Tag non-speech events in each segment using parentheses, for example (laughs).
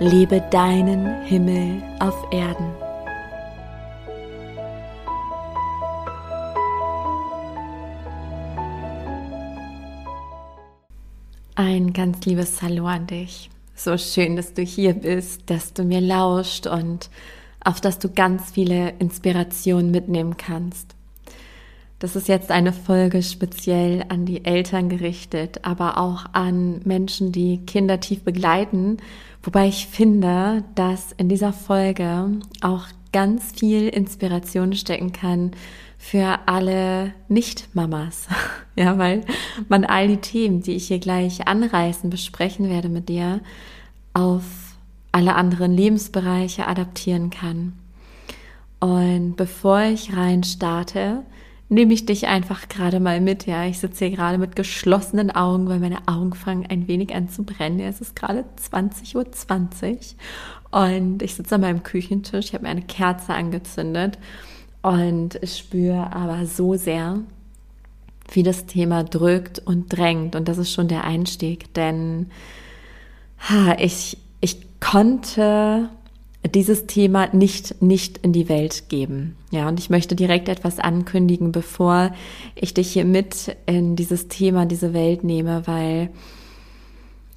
Lebe deinen Himmel auf Erden. Ein ganz liebes Hallo an dich. So schön, dass du hier bist, dass du mir lauscht und auf dass du ganz viele Inspirationen mitnehmen kannst. Das ist jetzt eine Folge speziell an die Eltern gerichtet, aber auch an Menschen, die Kinder tief begleiten. Wobei ich finde, dass in dieser Folge auch ganz viel Inspiration stecken kann für alle Nicht-Mamas. (laughs) Ja, weil man all die Themen, die ich hier gleich anreißen, besprechen werde mit dir, auf alle anderen Lebensbereiche adaptieren kann. Und bevor ich rein starte, nehme ich dich einfach gerade mal mit. Ja, ich sitze hier gerade mit geschlossenen Augen, weil meine Augen fangen ein wenig an zu brennen. Es ist gerade 20.20 Uhr 20 und ich sitze an meinem Küchentisch. Ich habe mir eine Kerze angezündet und ich spüre aber so sehr, wie das Thema drückt und drängt. Und das ist schon der Einstieg, denn ha, ich, ich konnte dieses Thema nicht, nicht in die Welt geben. Ja, und ich möchte direkt etwas ankündigen, bevor ich dich hier mit in dieses Thema, diese Welt nehme, weil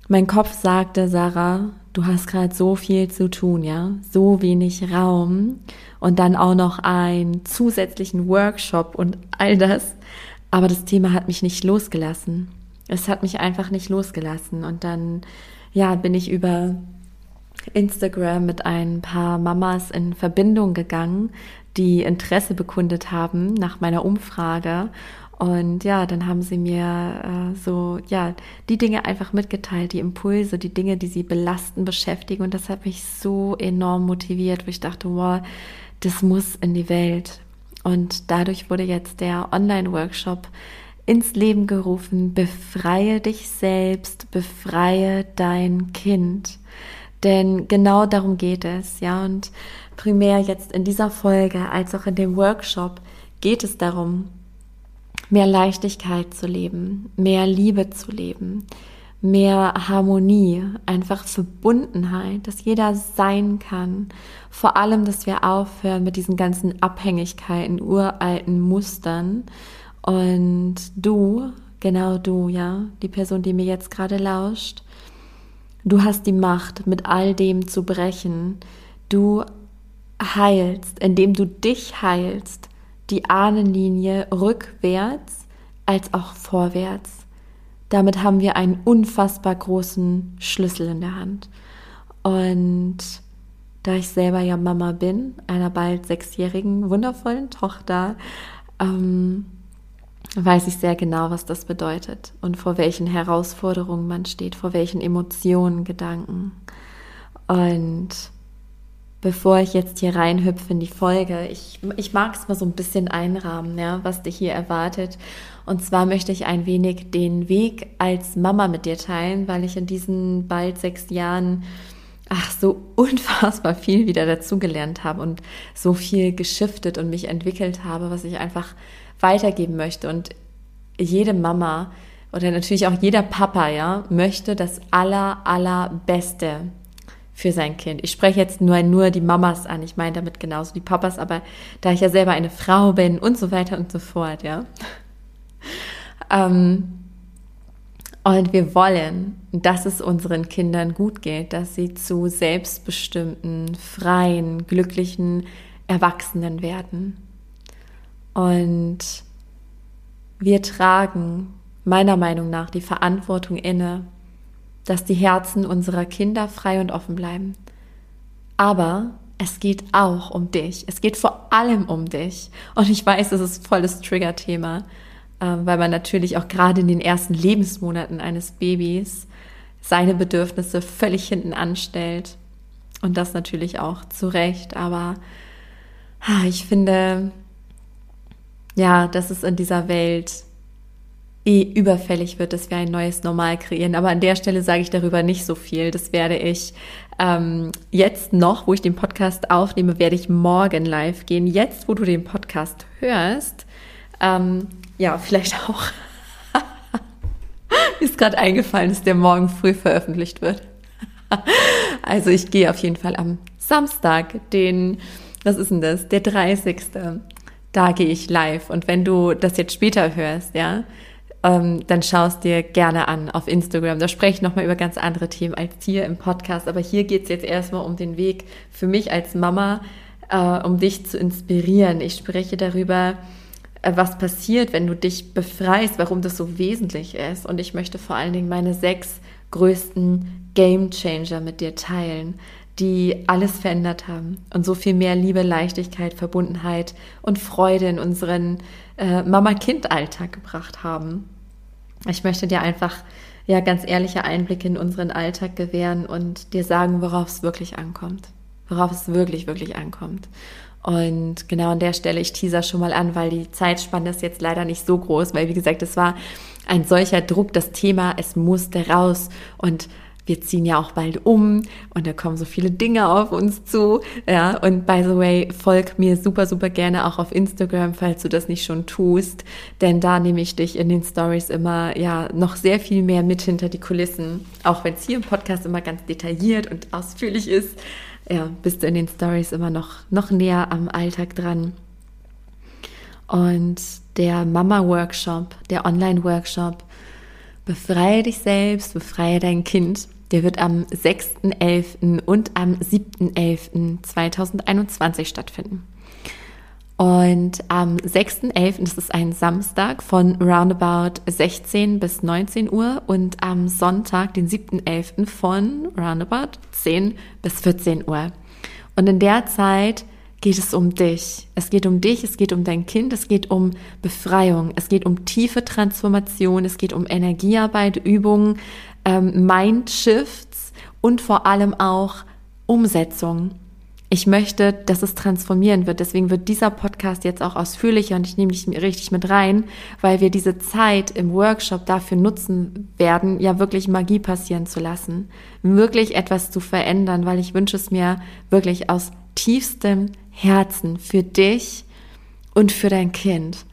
mein Kopf sagte, Sarah, du hast gerade so viel zu tun, ja, so wenig Raum und dann auch noch einen zusätzlichen Workshop und all das. Aber das Thema hat mich nicht losgelassen. Es hat mich einfach nicht losgelassen. Und dann, ja, bin ich über Instagram mit ein paar Mamas in Verbindung gegangen, die Interesse bekundet haben nach meiner Umfrage. Und ja, dann haben sie mir äh, so, ja, die Dinge einfach mitgeteilt, die Impulse, die Dinge, die sie belasten, beschäftigen. Und das hat mich so enorm motiviert, wo ich dachte, wow, das muss in die Welt. Und dadurch wurde jetzt der Online-Workshop ins Leben gerufen, befreie dich selbst, befreie dein Kind. Denn genau darum geht es, ja. Und primär jetzt in dieser Folge als auch in dem Workshop geht es darum, mehr Leichtigkeit zu leben, mehr Liebe zu leben, mehr Harmonie, einfach Verbundenheit, dass jeder sein kann. Vor allem, dass wir aufhören mit diesen ganzen Abhängigkeiten, uralten Mustern. Und du, genau du, ja, die Person, die mir jetzt gerade lauscht, Du hast die Macht, mit all dem zu brechen. Du heilst, indem du dich heilst, die Ahnenlinie rückwärts als auch vorwärts. Damit haben wir einen unfassbar großen Schlüssel in der Hand. Und da ich selber ja Mama bin, einer bald sechsjährigen, wundervollen Tochter, ähm, weiß ich sehr genau, was das bedeutet und vor welchen Herausforderungen man steht, vor welchen Emotionen, Gedanken. Und bevor ich jetzt hier reinhüpfe in die Folge, ich, ich mag es mal so ein bisschen einrahmen, ja, was dich hier erwartet. Und zwar möchte ich ein wenig den Weg als Mama mit dir teilen, weil ich in diesen bald sechs Jahren ach, so (laughs) unfassbar viel wieder dazugelernt habe und so viel geschiftet und mich entwickelt habe, was ich einfach weitergeben möchte. Und jede Mama oder natürlich auch jeder Papa, ja, möchte das aller, allerbeste für sein Kind. Ich spreche jetzt nur, nur die Mamas an, ich meine damit genauso die Papas, aber da ich ja selber eine Frau bin und so weiter und so fort, ja. Ähm, und wir wollen, dass es unseren Kindern gut geht, dass sie zu selbstbestimmten, freien, glücklichen Erwachsenen werden. Und wir tragen meiner Meinung nach die Verantwortung inne, dass die Herzen unserer Kinder frei und offen bleiben. Aber es geht auch um dich. Es geht vor allem um dich. Und ich weiß, es ist volles Trigger-Thema, ähm, weil man natürlich auch gerade in den ersten Lebensmonaten eines Babys seine Bedürfnisse völlig hinten anstellt Und das natürlich auch zu Recht. Aber ich finde, ja, dass es in dieser Welt eh überfällig wird, dass wir ein neues Normal kreieren. Aber an der Stelle sage ich darüber nicht so viel. Das werde ich ähm, jetzt noch, wo ich den Podcast aufnehme, werde ich morgen live gehen. Jetzt, wo du den Podcast hörst, ähm, ja, vielleicht auch. (laughs) Ist gerade eingefallen, dass der morgen früh veröffentlicht wird. (laughs) also ich gehe auf jeden Fall am Samstag, den, was ist denn das, der 30. Da gehe ich live. Und wenn du das jetzt später hörst, ja, ähm, dann schaust dir gerne an auf Instagram. Da spreche ich nochmal über ganz andere Themen als hier im Podcast. Aber hier geht es jetzt erstmal um den Weg für mich als Mama, äh, um dich zu inspirieren. Ich spreche darüber, äh, was passiert, wenn du dich befreist, warum das so wesentlich ist. Und ich möchte vor allen Dingen meine sechs größten Game Changer mit dir teilen, die alles verändert haben und so viel mehr Liebe, Leichtigkeit, Verbundenheit und Freude in unseren äh, Mama-Kind-Alltag gebracht haben. Ich möchte dir einfach ja ganz ehrliche Einblicke in unseren Alltag gewähren und dir sagen, worauf es wirklich ankommt. Worauf es wirklich, wirklich ankommt. Und genau an der Stelle, ich teaser schon mal an, weil die Zeitspanne ist jetzt leider nicht so groß, weil wie gesagt, es war ein solcher Druck, das Thema, es musste raus und wir ziehen ja auch bald um und da kommen so viele Dinge auf uns zu. Ja, und by the way, folg mir super, super gerne auch auf Instagram, falls du das nicht schon tust, denn da nehme ich dich in den Stories immer ja noch sehr viel mehr mit hinter die Kulissen. Auch wenn es hier im Podcast immer ganz detailliert und ausführlich ist, ja, bist du in den Stories immer noch, noch näher am Alltag dran. Und der Mama-Workshop, der Online-Workshop, befreie dich selbst, befreie dein Kind, der wird am 6.11. und am 7.11.2021 stattfinden. Und am 6.11., das ist ein Samstag von roundabout 16 bis 19 Uhr und am Sonntag, den 7.11. von roundabout 10 bis 14 Uhr. Und in der Zeit geht es um dich. Es geht um dich, es geht um dein Kind, es geht um Befreiung, es geht um tiefe Transformation, es geht um Energiearbeit, Übungen, ähm, Mindshifts und vor allem auch Umsetzung. Ich möchte, dass es transformieren wird. Deswegen wird dieser Podcast jetzt auch ausführlicher und ich nehme dich richtig mit rein, weil wir diese Zeit im Workshop dafür nutzen werden, ja wirklich Magie passieren zu lassen, wirklich etwas zu verändern, weil ich wünsche es mir wirklich aus tiefstem Herzen für dich und für dein Kind.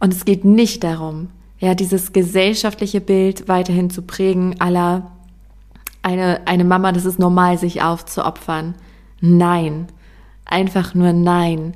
Und es geht nicht darum, ja, dieses gesellschaftliche Bild weiterhin zu prägen, aller eine, eine Mama, das ist normal, sich aufzuopfern. Nein. Einfach nur nein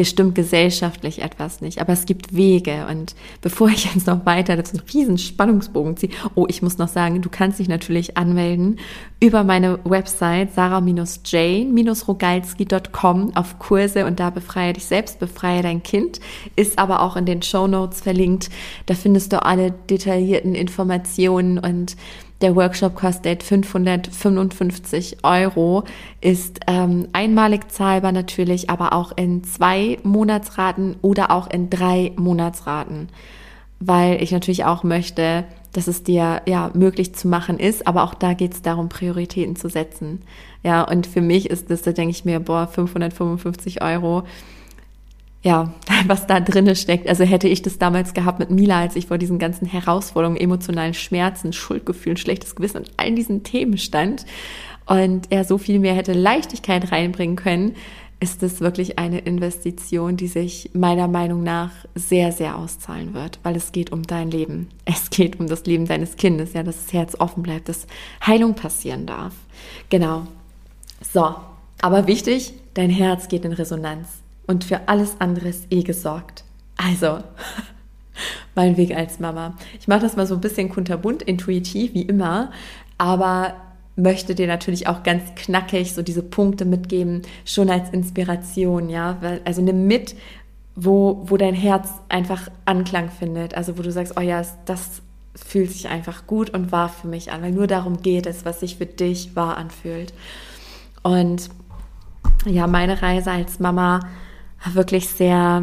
hier stimmt gesellschaftlich etwas nicht, aber es gibt Wege. Und bevor ich jetzt noch weiter das einen riesen Spannungsbogen ziehe, oh, ich muss noch sagen, du kannst dich natürlich anmelden über meine Website sarah-jane-rogalski.com auf Kurse und da befreie dich selbst, befreie dein Kind, ist aber auch in den Show Notes verlinkt. Da findest du alle detaillierten Informationen und der Workshop kostet 555 Euro, ist ähm, einmalig zahlbar natürlich, aber auch in zwei Monatsraten oder auch in drei Monatsraten, weil ich natürlich auch möchte, dass es dir ja möglich zu machen ist, aber auch da geht es darum, Prioritäten zu setzen. Ja, und für mich ist das, da denke ich mir, boah, 555 Euro ja, (laughs) was da drinne steckt. Also hätte ich das damals gehabt mit Mila, als ich vor diesen ganzen Herausforderungen, emotionalen Schmerzen, Schuldgefühlen, schlechtes Gewissen und all diesen Themen stand und er so viel mehr hätte Leichtigkeit reinbringen können, ist es wirklich eine Investition, die sich meiner Meinung nach sehr, sehr auszahlen wird, weil es geht um dein Leben. (laughs) Es geht um das Leben deines Kindes, ja, dass das Herz offen bleibt, dass Heilung passieren darf. Genau. So. Aber wichtig, dein Herz geht in Resonanz und für alles andere ist eh gesorgt. Also, (laughs) mein Weg als Mama. Ich mache das mal so ein bisschen kunterbunt, intuitiv, wie immer, aber möchte dir natürlich auch ganz knackig so diese Punkte mitgeben, schon als Inspiration, ja. Also nimm mit, wo, wo dein Herz einfach Anklang findet. Also wo du sagst, oh ja, das fühlt sich einfach gut und wahr für mich an, weil nur darum geht es, was sich für dich wahr anfühlt. Und ja, meine Reise als Mama wirklich sehr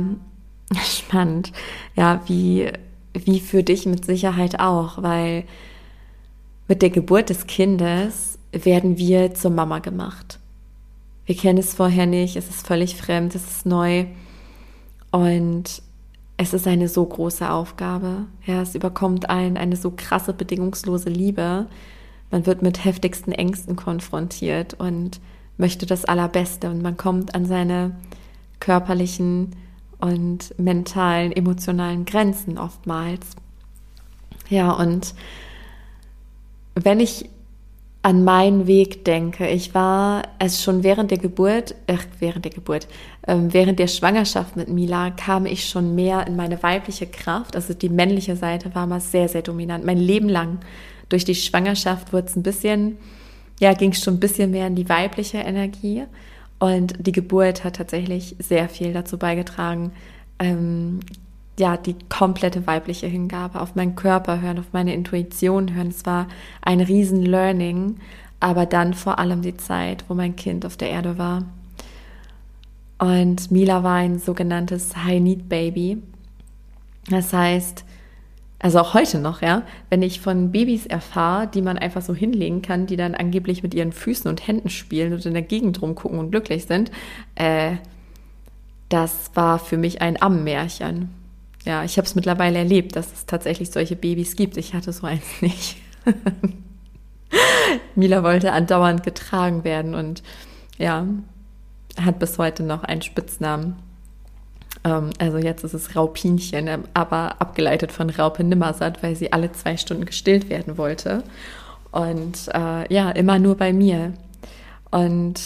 spannend. Ja, wie, wie für dich mit Sicherheit auch, weil mit der Geburt des Kindes werden wir zur Mama gemacht. Wir kennen es vorher nicht, es ist völlig fremd, es ist neu und es ist eine so große Aufgabe. Ja, es überkommt einen eine so krasse bedingungslose Liebe. Man wird mit heftigsten Ängsten konfrontiert und möchte das Allerbeste und man kommt an seine körperlichen und mentalen, emotionalen Grenzen oftmals. Ja, und wenn ich an meinen Weg denke, ich war es schon während der Geburt, äh, während der Geburt, äh, während der Schwangerschaft mit Mila kam ich schon mehr in meine weibliche Kraft. Also die männliche Seite war mal sehr, sehr dominant. Mein Leben lang durch die Schwangerschaft wurde es ein bisschen, ja, ging es schon ein bisschen mehr in die weibliche Energie. Und die Geburt hat tatsächlich sehr viel dazu beigetragen, ähm, ja, die komplette weibliche Hingabe auf meinen Körper hören, auf meine Intuition hören. Es war ein riesen Learning, aber dann vor allem die Zeit, wo mein Kind auf der Erde war. Und Mila war ein sogenanntes High-Need-Baby. Das heißt, also auch heute noch, ja, wenn ich von Babys erfahre, die man einfach so hinlegen kann, die dann angeblich mit ihren Füßen und Händen spielen und in der Gegend rumgucken und glücklich sind, äh, das war für mich ein Ammenmärchen. Ja, ich habe es mittlerweile erlebt, dass es tatsächlich solche Babys gibt. Ich hatte so eins (laughs) nicht. Mila wollte andauernd getragen werden und ja, hat bis heute noch einen Spitznamen. Ähm, also jetzt ist es Raupinchen, ähm, aber abgeleitet von Raupe Nimmersatt, weil sie alle zwei Stunden gestillt werden wollte. Und äh, ja, immer nur bei mir. Und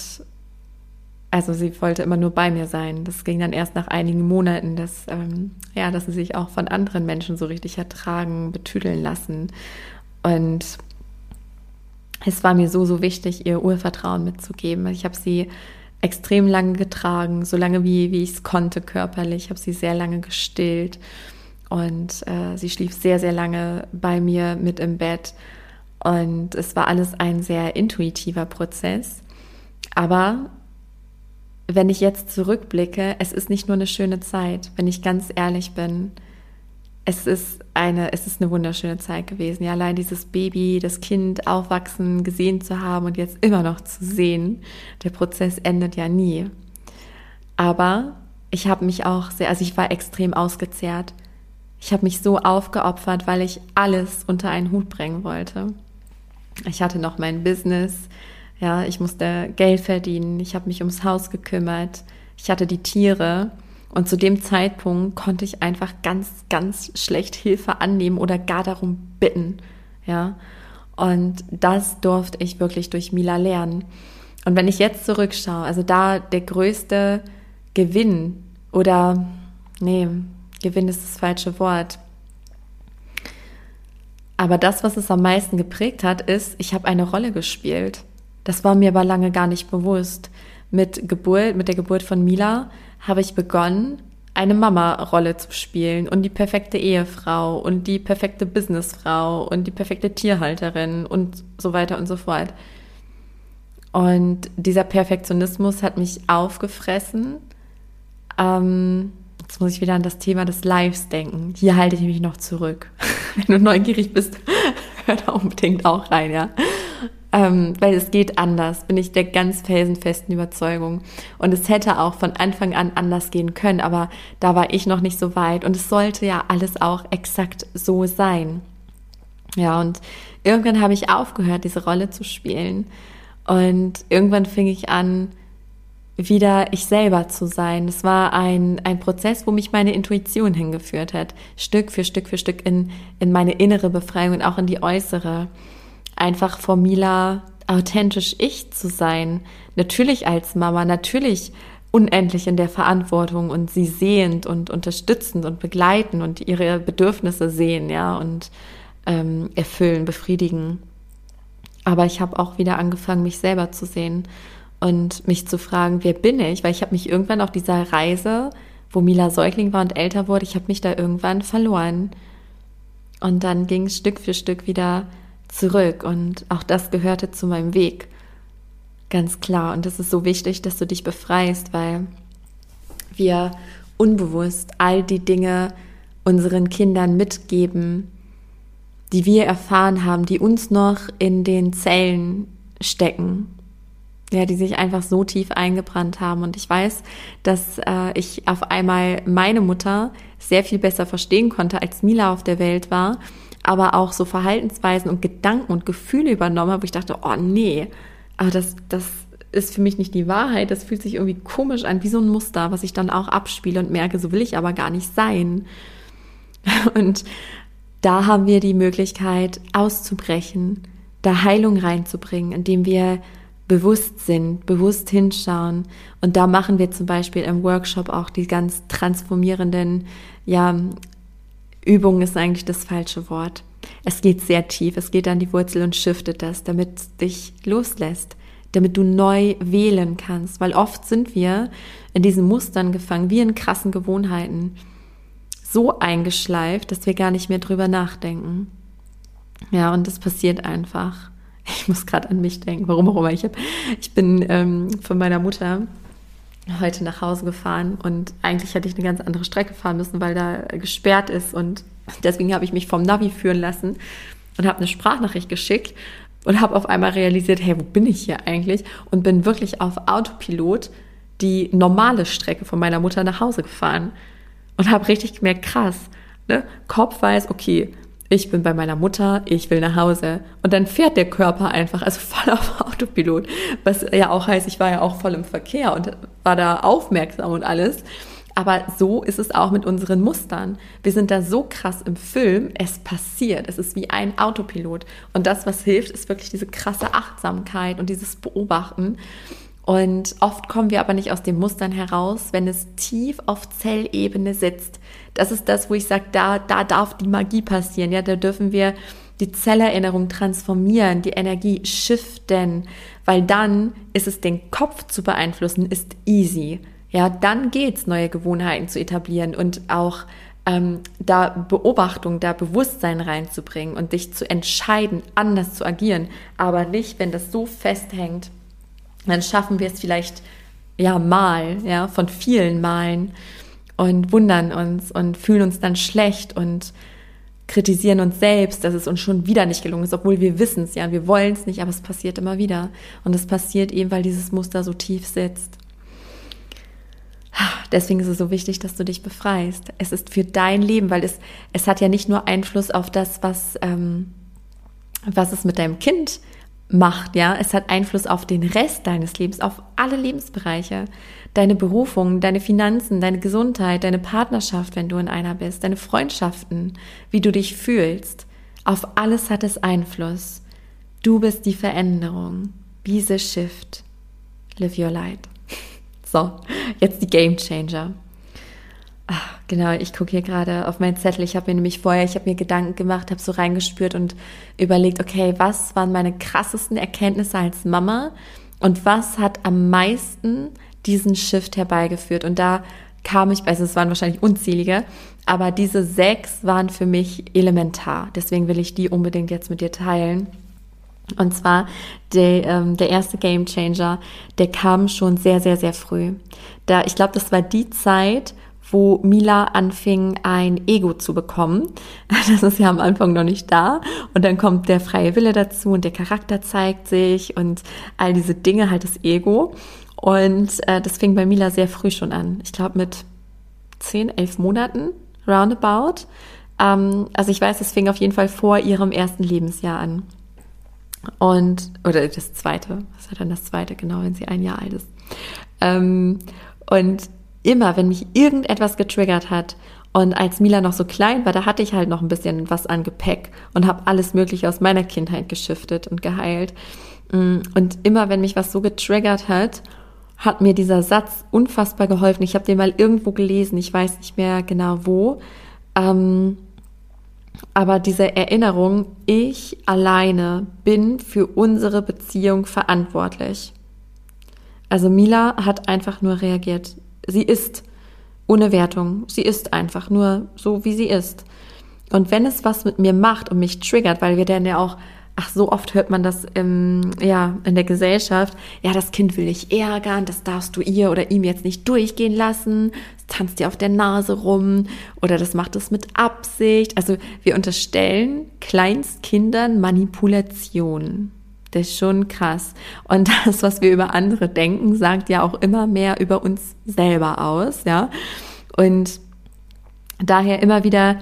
also sie wollte immer nur bei mir sein. Das ging dann erst nach einigen Monaten, dass, ähm, ja, dass sie sich auch von anderen Menschen so richtig ertragen, betüdeln lassen. Und es war mir so, so wichtig, ihr Urvertrauen mitzugeben. Ich habe sie extrem lange getragen, so lange wie, wie ich es konnte körperlich. Ich habe sie sehr lange gestillt und äh, sie schlief sehr, sehr lange bei mir mit im Bett. Und es war alles ein sehr intuitiver Prozess. Aber wenn ich jetzt zurückblicke, es ist nicht nur eine schöne Zeit, wenn ich ganz ehrlich bin. Es ist eine, es ist eine wunderschöne Zeit gewesen. Ja, allein dieses Baby, das Kind aufwachsen, gesehen zu haben und jetzt immer noch zu sehen. Der Prozess endet ja nie. Aber ich habe mich auch sehr, also ich war extrem ausgezehrt. Ich habe mich so aufgeopfert, weil ich alles unter einen Hut bringen wollte. Ich hatte noch mein Business, ja, ich musste Geld verdienen, ich habe mich ums Haus gekümmert, ich hatte die Tiere und zu dem Zeitpunkt konnte ich einfach ganz, ganz schlecht Hilfe annehmen oder gar darum bitten, ja. Und das durfte ich wirklich durch Mila lernen. Und wenn ich jetzt zurückschaue, also da der größte Gewinn oder, nee, Gewinn ist das falsche Wort. Aber das, was es am meisten geprägt hat, ist, ich habe eine Rolle gespielt. Das war mir aber lange gar nicht bewusst. Mit Geburt, mit der Geburt von Mila habe ich begonnen, eine Mama-Rolle zu spielen und die perfekte Ehefrau und die perfekte Businessfrau und die perfekte Tierhalterin und so weiter und so fort. Und dieser Perfektionismus hat mich aufgefressen. Ähm, jetzt muss ich wieder an das Thema des Lives denken. Hier halte ich mich noch zurück. (laughs) Wenn du neugierig bist, (laughs) hör da unbedingt auch rein, ja. Ähm, weil es geht anders, bin ich der ganz felsenfesten Überzeugung. Und es hätte auch von Anfang an anders gehen können, aber da war ich noch nicht so weit. Und es sollte ja alles auch exakt so sein. Ja, und irgendwann habe ich aufgehört, diese Rolle zu spielen. Und irgendwann fing ich an, wieder ich selber zu sein. Es war ein, ein Prozess, wo mich meine Intuition hingeführt hat. Stück für Stück für Stück in, in meine innere Befreiung und auch in die äußere einfach vor Mila authentisch ich zu sein. Natürlich als Mama, natürlich unendlich in der Verantwortung und sie sehend und unterstützend und begleiten und ihre Bedürfnisse sehen, ja, und ähm, erfüllen, befriedigen. Aber ich habe auch wieder angefangen, mich selber zu sehen und mich zu fragen, wer bin ich? Weil ich habe mich irgendwann auf dieser Reise, wo Mila Säugling war und älter wurde, ich habe mich da irgendwann verloren. Und dann ging es Stück für Stück wieder zurück und auch das gehörte zu meinem Weg. Ganz klar. Und es ist so wichtig, dass du dich befreist, weil wir unbewusst all die Dinge unseren Kindern mitgeben, die wir erfahren haben, die uns noch in den Zellen stecken. ja, die sich einfach so tief eingebrannt haben. Und ich weiß, dass äh, ich auf einmal meine Mutter sehr viel besser verstehen konnte, als Mila auf der Welt war, aber auch so Verhaltensweisen und Gedanken und Gefühle übernommen habe, wo ich dachte, oh nee, aber das, das ist für mich nicht die Wahrheit, das fühlt sich irgendwie komisch an, wie so ein Muster, was ich dann auch abspiele und merke, so will ich aber gar nicht sein. (laughs) Und da haben wir die Möglichkeit auszubrechen, da Heilung reinzubringen, indem wir bewusst sind, bewusst hinschauen. Und da machen wir zum Beispiel im Workshop auch die ganz transformierenden, ja, Übungen ist eigentlich das falsche Wort. Es geht sehr tief, es geht an die Wurzel und shiftet das, damit es dich loslässt, damit du neu wählen kannst, weil oft sind wir in diesen Mustern gefangen, wie in krassen Gewohnheiten, so eingeschleift, dass wir gar nicht mehr drüber nachdenken. Ja, und das passiert einfach. Ich muss gerade an mich denken, warum auch immer. Ich, hab, ich bin ähm, von meiner Mutter heute nach Hause gefahren und eigentlich hätte ich eine ganz andere Strecke fahren müssen, weil da gesperrt ist und deswegen habe ich mich vom Navi führen lassen und habe eine Sprachnachricht geschickt und habe auf einmal realisiert, hey, wo bin ich hier eigentlich? Und bin wirklich auf Autopilot die normale Strecke von meiner Mutter nach Hause gefahren und habe richtig gemerkt, krass, ne? Kopf weiß, okay, ich bin bei meiner Mutter, ich will nach Hause. Und dann fährt der Körper einfach, also (laughs) voll auf Autopilot. Was ja auch heißt, ich war ja auch voll im Verkehr und war da aufmerksam und alles. Aber so ist es auch mit unseren Mustern. Wir sind da so krass im Film, es passiert. Es ist wie ein Autopilot. Und das, was hilft, ist wirklich diese krasse Achtsamkeit und dieses Beobachten. Und oft kommen wir aber nicht aus den Mustern heraus, wenn es tief auf Zellebene sitzt. Das ist das, wo ich sage, da, da darf die Magie passieren. Ja, da dürfen wir die Zellerinnerung transformieren, die Energie shiften, weil dann ist es den Kopf zu beeinflussen, ist easy. Ja, dann geht's, neue Gewohnheiten zu etablieren und auch ähm, da Beobachtung, da Bewusstsein reinzubringen und dich zu entscheiden, anders zu agieren. Aber nicht, wenn das so festhängt, dann schaffen wir es vielleicht ja mal, ja, von vielen Malen und wundern uns und fühlen uns dann schlecht und kritisieren uns selbst, dass es uns schon wieder nicht gelungen ist, obwohl wir wissen es ja, wir wollen es nicht, aber es passiert immer wieder. Und es passiert eben, weil dieses Muster so tief sitzt. Deswegen ist es so wichtig, dass du dich befreist. Es ist für dein Leben, weil es, es hat ja nicht nur Einfluss auf das, was, ähm, was es mit deinem Kind macht, ja. Es hat Einfluss auf den Rest deines Lebens, auf alle Lebensbereiche. Deine Berufung, deine Finanzen, deine Gesundheit, deine Partnerschaft, wenn du in einer bist, deine Freundschaften, wie du dich fühlst. Auf alles hat es Einfluss. Du bist die Veränderung. Be the shift. Live your light. (laughs) So, jetzt die Game Changer. Ach, genau, ich gucke hier gerade auf meinen Zettel. Ich habe mir nämlich vorher, ich habe mir Gedanken gemacht, habe so reingespürt und überlegt, okay, was waren meine krassesten Erkenntnisse als Mama und was hat am meisten diesen Shift herbeigeführt? Und da kam ich, also es waren wahrscheinlich unzählige, aber diese sechs waren für mich elementar. Deswegen will ich die unbedingt jetzt mit dir teilen. Und zwar der, ähm, der erste Game Changer, der kam schon sehr, sehr, sehr früh. Da, ich glaube, das war die Zeit, wo Mila anfing, ein Ego zu bekommen. (laughs) Das ist ja am Anfang noch nicht da. Und dann kommt der freie Wille dazu und der Charakter zeigt sich und all diese Dinge, halt das Ego. Und äh, das fing bei Mila sehr früh schon an. Ich glaube mit zehn, elf Monaten, roundabout. Ähm, also ich weiß, es fing auf jeden Fall vor ihrem ersten Lebensjahr an. Und, oder das zweite, was war dann das zweite, genau, wenn sie ein Jahr alt ist. Ähm, und immer, wenn mich irgendetwas getriggert hat und als Mila noch so klein war, da hatte ich halt noch ein bisschen was an Gepäck und habe alles Mögliche aus meiner Kindheit geschiftet und geheilt. Mm, und immer, wenn mich was so getriggert hat, hat mir dieser Satz unfassbar geholfen. Ich habe den mal irgendwo gelesen, ich weiß nicht mehr genau wo. Ähm, aber diese Erinnerung, ich alleine bin für unsere Beziehung verantwortlich. Also Mila hat einfach nur reagiert. Sie ist ohne Wertung. Sie ist einfach nur so, wie sie ist. Und wenn es was mit mir macht und mich triggert, weil wir dann ja auch, ach, so oft hört man das im, ja, in der Gesellschaft, ja, das Kind will dich ärgern, das darfst du ihr oder ihm jetzt nicht durchgehen lassen, es tanzt dir auf der Nase rum oder das macht es mit Absicht. Also wir unterstellen Kleinstkindern Manipulation. Das ist schon krass. Und das, was wir über andere denken, sagt ja auch immer mehr über uns selber aus, ja. Und daher immer wieder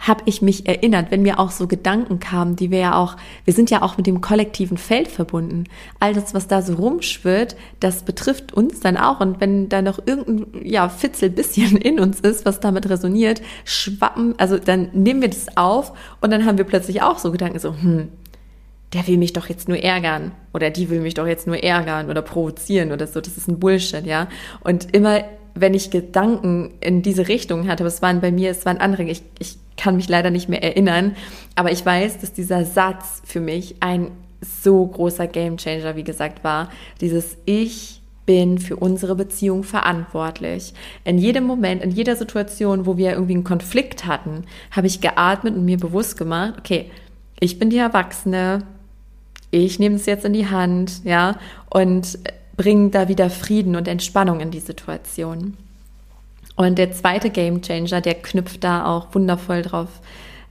habe ich mich erinnert, wenn mir auch so Gedanken kamen, die wir ja auch, wir sind ja auch mit dem kollektiven Feld verbunden. All das, was da so rumschwirrt, das betrifft uns dann auch. Und wenn da noch irgendein, ja, Fitzel bisschen in uns ist, was damit resoniert, schwappen, also dann nehmen wir das auf und dann haben wir plötzlich auch so Gedanken so, hm, der will mich doch jetzt nur ärgern oder die will mich doch jetzt nur ärgern oder provozieren oder so. Das ist ein Bullshit, ja. Und immer, wenn ich Gedanken in diese Richtung hatte, aber es waren bei mir, es waren andere, ich, ich kann mich leider nicht mehr erinnern, aber ich weiß, dass dieser Satz für mich ein so großer Gamechanger, wie gesagt, war. Dieses Ich bin für unsere Beziehung verantwortlich. In jedem Moment, in jeder Situation, wo wir irgendwie einen Konflikt hatten, habe ich geatmet und mir bewusst gemacht, okay, ich bin die Erwachsene, ich nehme es jetzt in die Hand, ja, und bringe da wieder Frieden und Entspannung in die Situation. Und der zweite Game Changer, der knüpft da auch wundervoll drauf,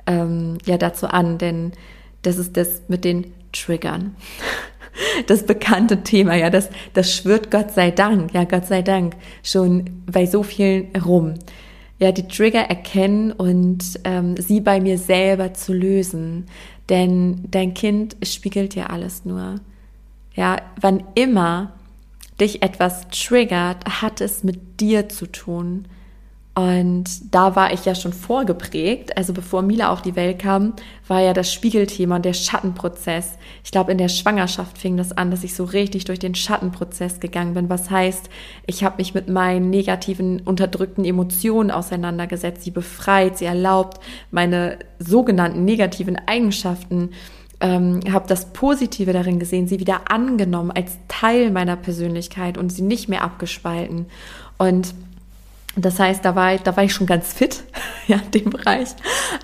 ähm, ja, dazu an, denn das ist das mit den Triggern. (laughs) Das bekannte Thema, ja, das, das schwirrt Gott sei Dank, ja, Gott sei Dank schon bei so vielen rum. Ja, die Trigger erkennen und ähm, sie bei mir selber zu lösen. Denn dein Kind spiegelt dir alles nur. Ja, wann immer dich etwas triggert, hat es mit dir zu tun. Und da war ich ja schon vorgeprägt. Also bevor Mila auf die Welt kam, war ja das Spiegelthema und der Schattenprozess. Ich glaube, in der Schwangerschaft fing das an, dass ich so richtig durch den Schattenprozess gegangen bin. Was heißt, ich habe mich mit meinen negativen, unterdrückten Emotionen auseinandergesetzt, sie befreit, sie erlaubt, meine sogenannten negativen Eigenschaften ähm, habe das Positive darin gesehen, sie wieder angenommen als Teil meiner Persönlichkeit und sie nicht mehr abgespalten. Und das heißt, da war, ich, da war ich schon ganz fit, (laughs) ja, in dem Bereich.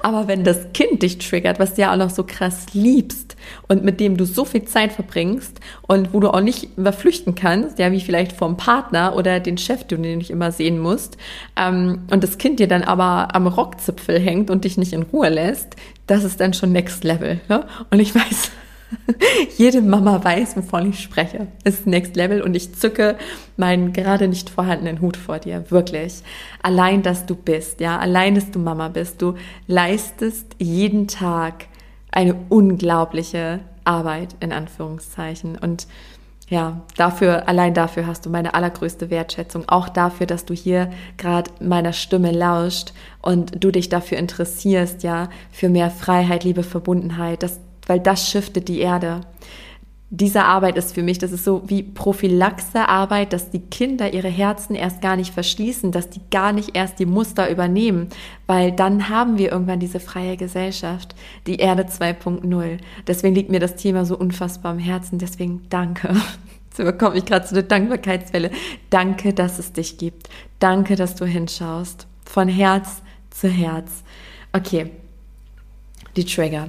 Aber wenn das Kind dich triggert, was du ja auch noch so krass liebst und mit dem du so viel Zeit verbringst und wo du auch nicht mehr flüchten kannst, ja, wie vielleicht vom Partner oder den Chef, den du nicht immer sehen musst, ähm, und das Kind dir dann aber am Rockzipfel hängt und dich nicht in Ruhe lässt, das ist dann schon Next Level. Ja? Und ich weiß, (laughs) Jede Mama weiß, wovon ich spreche. Ist Next Level und ich zücke meinen gerade nicht vorhandenen Hut vor dir. Wirklich. Allein, dass du bist, ja, allein, dass du Mama bist. Du leistest jeden Tag eine unglaubliche Arbeit, in Anführungszeichen. Und ja, dafür, allein dafür hast du meine allergrößte Wertschätzung. Auch dafür, dass du hier gerade meiner Stimme lauscht und du dich dafür interessierst, ja, für mehr Freiheit, Liebe, Verbundenheit, dass weil das shiftet die Erde. Diese Arbeit ist für mich, das ist so wie Prophylaxe-Arbeit, dass die Kinder ihre Herzen erst gar nicht verschließen, dass die gar nicht erst die Muster übernehmen, weil dann haben wir irgendwann diese freie Gesellschaft, die Erde 2.0. Deswegen liegt mir das Thema so unfassbar am Herzen, deswegen danke. (laughs) So bekomme ich gerade so eine Dankbarkeitswelle. Danke, dass es dich gibt. Danke, dass du hinschaust. Von Herz zu Herz. Okay, die Trigger.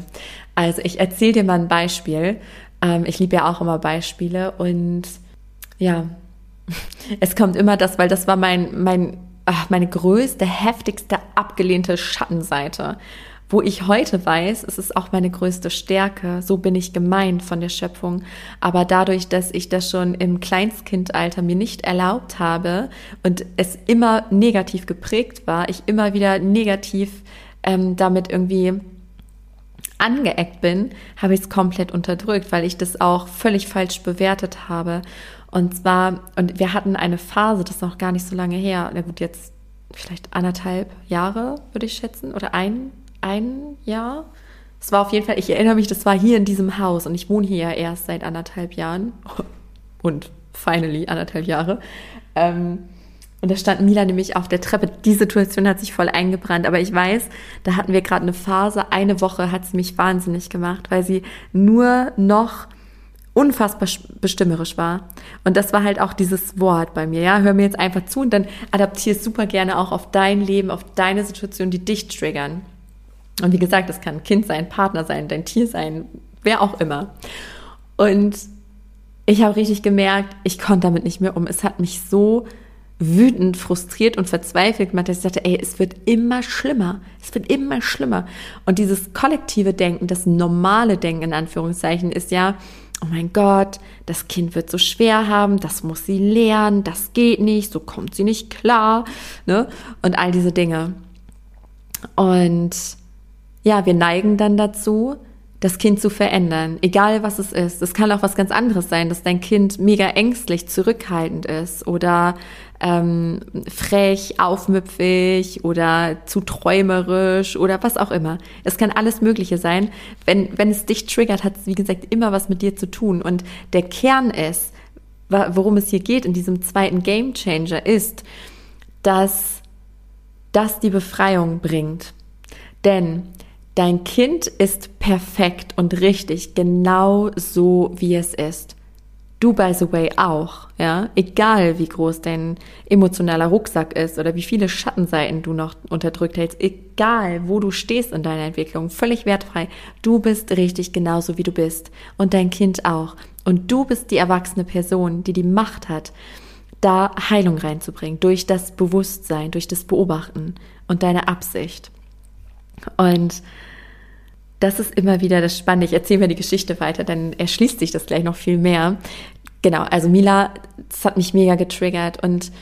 Also ich erzähle dir mal ein Beispiel. Ähm, ich liebe ja auch immer Beispiele und ja, (laughs) es kommt immer das, weil das war mein, mein, ach, meine größte, heftigste, abgelehnte Schattenseite. Wo ich heute weiß, es ist auch meine größte Stärke. So bin ich gemeint von der Schöpfung. Aber dadurch, dass ich das schon im Kleinstkindalter mir nicht erlaubt habe und es immer negativ geprägt war, ich immer wieder negativ ähm, damit irgendwie angeeckt bin, habe ich es komplett unterdrückt, weil ich das auch völlig falsch bewertet habe. Und zwar, und wir hatten eine Phase, das ist noch gar nicht so lange her, na gut, jetzt vielleicht anderthalb Jahre, würde ich schätzen, oder ein, ein Jahr. Es war auf jeden Fall, ich erinnere mich, das war hier in diesem Haus und ich wohne hier ja erst seit anderthalb Jahren (laughs) und finally anderthalb Jahre. Ähm, und da stand Mila nämlich auf der Treppe. Die Situation hat sich voll eingebrannt. Aber ich weiß, da hatten wir gerade eine Phase, eine Woche hat sie mich wahnsinnig gemacht, weil sie nur noch unfassbar bestimmerisch war. Und das war halt auch dieses Wort bei mir. Ja, hör mir jetzt einfach zu und dann adaptier es super gerne auch auf dein Leben, auf deine Situation, die dich triggern. Und wie gesagt, das kann ein Kind sein, Partner sein, dein Tier sein, wer auch immer. Und ich habe richtig gemerkt, ich konnte damit nicht mehr um. Es hat mich so wütend, frustriert und verzweifelt gemacht, dass ich dachte, ey, es wird immer schlimmer. Es wird immer schlimmer. Und dieses kollektive Denken, das normale Denken in Anführungszeichen ist ja, oh mein Gott, das Kind wird so schwer haben, das muss sie lernen, das geht nicht, so kommt sie nicht klar, ne? Und all diese Dinge. Und ja, wir neigen dann dazu, das Kind zu verändern, egal was es ist. Es kann auch was ganz anderes sein, dass dein Kind mega ängstlich, zurückhaltend ist oder ähm, frech, aufmüpfig oder zu träumerisch oder was auch immer. Es kann alles Mögliche sein. Wenn, wenn es dich triggert, hat es, wie gesagt, immer was mit dir zu tun. Und der Kern ist, worum es hier geht in diesem zweiten Game Changer, ist, dass das die Befreiung bringt. Denn Dein Kind ist perfekt und richtig, genau so wie es ist. Du, by the way, auch, ja. Egal wie groß dein emotionaler Rucksack ist oder wie viele Schattenseiten du noch unterdrückt hältst, egal wo du stehst in deiner Entwicklung, völlig wertfrei. Du bist richtig genauso wie du bist. Und dein Kind auch. Und du bist die erwachsene Person, die die Macht hat, da Heilung reinzubringen. Durch das Bewusstsein, durch das Beobachten und deine Absicht. Und das ist immer wieder das Spannende. Ich erzähle mir die Geschichte weiter, dann erschließt sich das gleich noch viel mehr. Genau, also Mila, das hat mich mega getriggert und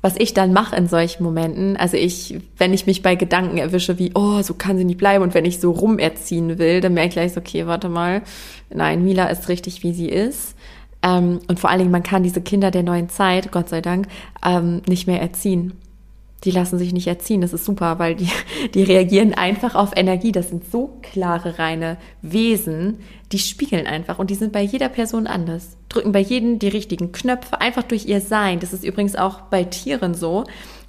was ich dann mache in solchen Momenten, also ich, wenn ich mich bei Gedanken erwische wie, oh, so kann sie nicht bleiben und wenn ich so rumerziehen will, dann merke ich gleich so, okay, warte mal, nein, Mila ist richtig, wie sie ist. Ähm, und vor allen Dingen, man kann diese Kinder der neuen Zeit, Gott sei Dank, ähm, nicht mehr erziehen die lassen sich nicht erziehen. Das ist super, weil die, die reagieren einfach auf Energie. Das sind so klare, reine Wesen, die spiegeln einfach und die sind bei jeder Person anders. Drücken bei jedem die richtigen Knöpfe, einfach durch ihr Sein. Das ist übrigens auch bei Tieren so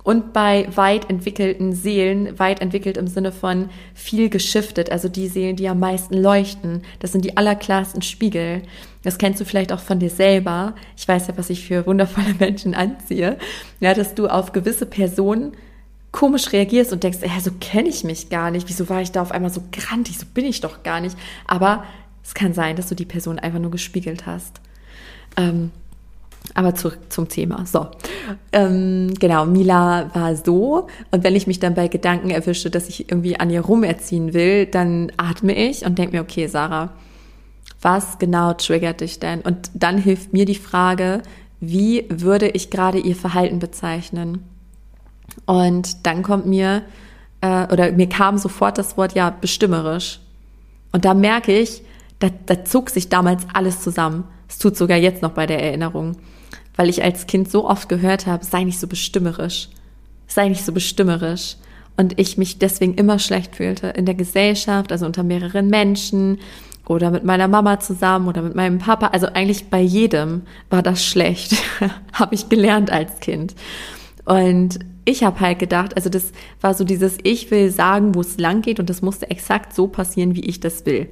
und bei weit entwickelten Seelen, weit entwickelt im Sinne von viel geschiftet, also die Seelen, die am meisten leuchten, das sind die allerklarsten Spiegel. Das kennst du vielleicht auch von dir selber. Ich weiß ja, was ich für wundervolle (laughs) Menschen anziehe. Ja, dass du auf gewisse Personen komisch reagierst und denkst, ja, so kenne ich mich gar nicht. Wieso war ich da auf einmal so grantig? So bin ich doch gar nicht. Aber es kann sein, dass du die Person einfach nur gespiegelt hast. Ähm, aber zurück zum Thema. So, ähm, genau, Mila war so. Und wenn ich mich dann bei Gedanken erwische, dass ich irgendwie an ihr rumerziehen will, dann atme ich und denke mir, okay, Sarah, was genau triggert dich denn? Und dann hilft mir die Frage, wie würde ich gerade ihr Verhalten bezeichnen? Und dann kommt mir, äh, oder mir kam sofort das Wort, ja, bestimmerisch. Und da merke ich, da, da zog sich damals alles zusammen. Es tut sogar jetzt noch bei der Erinnerung weil ich als Kind so oft gehört habe, sei nicht so bestimmerisch, sei nicht so bestimmerisch. Und ich mich deswegen immer schlecht fühlte in der Gesellschaft, also unter mehreren Menschen oder mit meiner Mama zusammen oder mit meinem Papa. Also eigentlich bei jedem war das schlecht, (laughs) habe ich gelernt als Kind. Und ich habe halt gedacht, also das war so dieses, ich will sagen, wo es lang geht und das musste exakt so passieren, wie ich das will.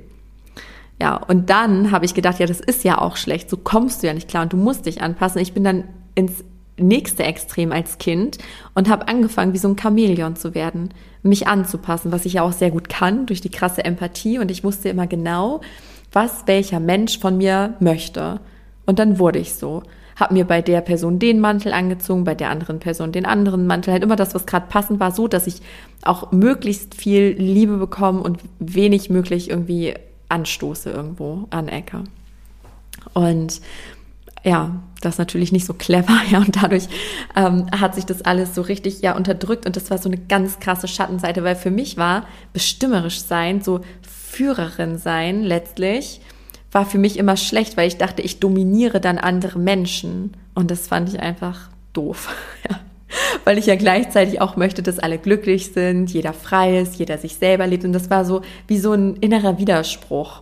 Ja, und dann habe ich gedacht, ja, das ist ja auch schlecht, so kommst du ja nicht klar und du musst dich anpassen. Ich bin dann ins nächste Extrem als Kind und habe angefangen, wie so ein Chamäleon zu werden, mich anzupassen, was ich ja auch sehr gut kann durch die krasse Empathie und ich wusste immer genau, was welcher Mensch von mir möchte. Und dann wurde ich so. Hab mir bei der Person den Mantel angezogen, bei der anderen Person den anderen Mantel. Halt immer das, was gerade passend war, so dass ich auch möglichst viel Liebe bekomme und wenig möglich irgendwie anstoße irgendwo an Ecke. Und ja, das ist natürlich nicht so clever, (laughs) ja, und dadurch ähm, hat sich das alles so richtig ja unterdrückt und das war so eine ganz krasse Schattenseite, weil für mich war bestimmerisch sein, so Führerin sein letztlich, war für mich immer schlecht, weil ich dachte, ich dominiere dann andere Menschen und das fand ich einfach doof, (laughs) ja. (laughs) Weil ich ja gleichzeitig auch möchte, dass alle glücklich sind, jeder frei ist, jeder sich selber lebt und das war so wie so ein innerer Widerspruch.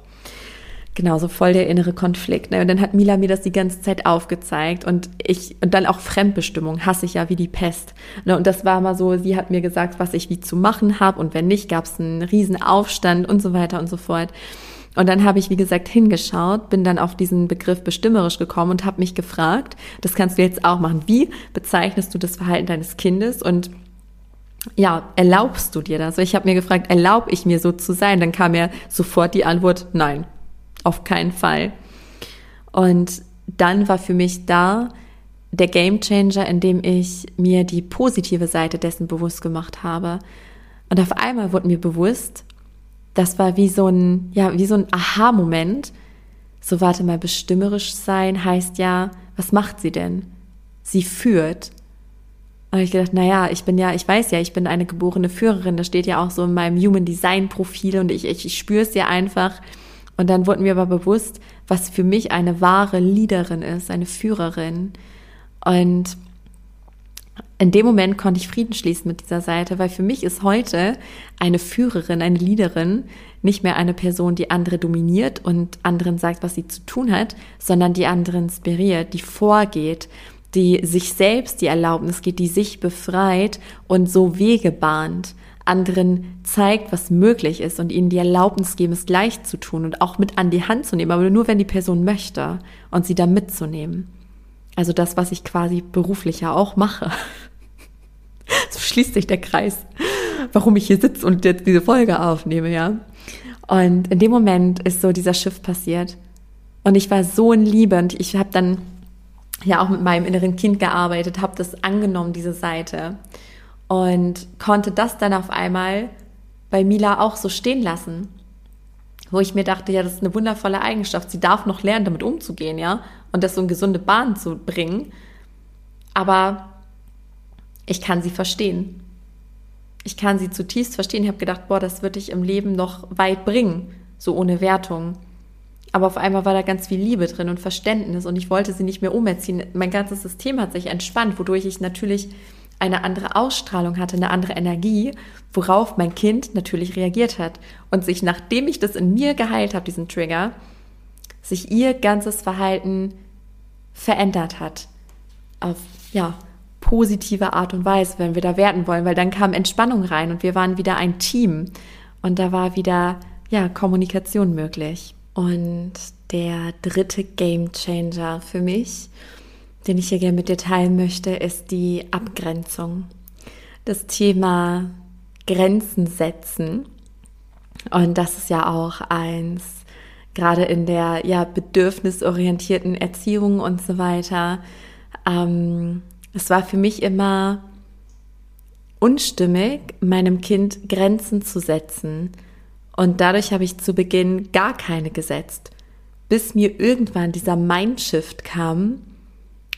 Genau, so voll der innere Konflikt. Ne? Und dann hat Mila mir das die ganze Zeit aufgezeigt und ich, und dann auch Fremdbestimmung hasse ich ja wie die Pest. Ne? Und das war mal so, sie hat mir gesagt, was ich wie zu machen habe und wenn nicht, gab es einen riesen Aufstand und so weiter und so fort. Und dann habe ich, wie gesagt, hingeschaut, bin dann auf diesen Begriff bestimmerisch gekommen und habe mich gefragt, das kannst du jetzt auch machen, wie bezeichnest du das Verhalten deines Kindes und ja, erlaubst du dir das? Ich habe mir gefragt, erlaube ich mir so zu sein? Dann kam mir sofort die Antwort, nein. Auf keinen Fall. Und dann war für mich da der Game Changer, in dem ich mir die positive Seite dessen bewusst gemacht habe. Und auf einmal wurde mir bewusst, das war wie so ein, ja, wie so ein Aha-Moment. so warte mal, bestimmerisch sein heißt ja, was macht sie denn? Sie führt. Und ich gedacht, naja, ich bin ja, ich weiß ja, ich bin eine geborene Führerin. Das steht ja auch so in meinem Human Design Profil und ich, ich, ich spüre es ja einfach. Und dann wurde mir aber bewusst, was für mich eine wahre Leaderin ist, eine Führerin. Und in dem Moment konnte ich Frieden schließen mit dieser Seite, weil für mich ist heute eine Führerin, eine Leaderin nicht mehr eine Person, die andere dominiert und anderen sagt, was sie zu tun hat, sondern die anderen inspiriert, die vorgeht, die sich selbst die Erlaubnis geht, die sich befreit und so Wege bahnt, anderen zeigt, was möglich ist und ihnen die Erlaubnis geben, es gleich zu tun und auch mit an die Hand zu nehmen, aber nur wenn die Person möchte und sie da mitzunehmen. Also das, was ich quasi beruflich ja auch mache. So schließt sich der Kreis, warum ich hier sitze und jetzt diese Folge aufnehme, ja. Und in dem Moment ist so dieser Schiff passiert. Und ich war so in Liebe und ich habe dann ja auch mit meinem inneren Kind gearbeitet, habe das angenommen, diese Seite. Und konnte das dann auf einmal bei Mila auch so stehen lassen. Wo ich mir dachte, ja, das ist eine wundervolle Eigenschaft. Sie darf noch lernen, damit umzugehen, ja. Und das so in gesunde Bahn zu bringen. Aber ich kann sie verstehen. Ich kann sie zutiefst verstehen. Ich habe gedacht, boah, das würde ich im Leben noch weit bringen, so ohne Wertung. Aber auf einmal war da ganz viel Liebe drin und Verständnis und ich wollte sie nicht mehr umerziehen. Mein ganzes System hat sich entspannt, wodurch ich natürlich eine andere Ausstrahlung hatte, eine andere Energie, worauf mein Kind natürlich reagiert hat und sich, nachdem ich das in mir geheilt habe, diesen Trigger, sich ihr ganzes Verhalten verändert hat. Auf, ja, positive Art und Weise, wenn wir da werten wollen, weil dann kam Entspannung rein und wir waren wieder ein Team und da war wieder, ja, Kommunikation möglich. Und der dritte Game Changer für mich, den ich hier gerne mit dir teilen möchte, ist die Abgrenzung. Das Thema Grenzen setzen. Und das ist ja auch eins, gerade in der ja bedürfnisorientierten Erziehung und so weiter. Ähm, es war für mich immer unstimmig, meinem Kind Grenzen zu setzen und dadurch habe ich zu Beginn gar keine gesetzt, bis mir irgendwann dieser Mindshift kam,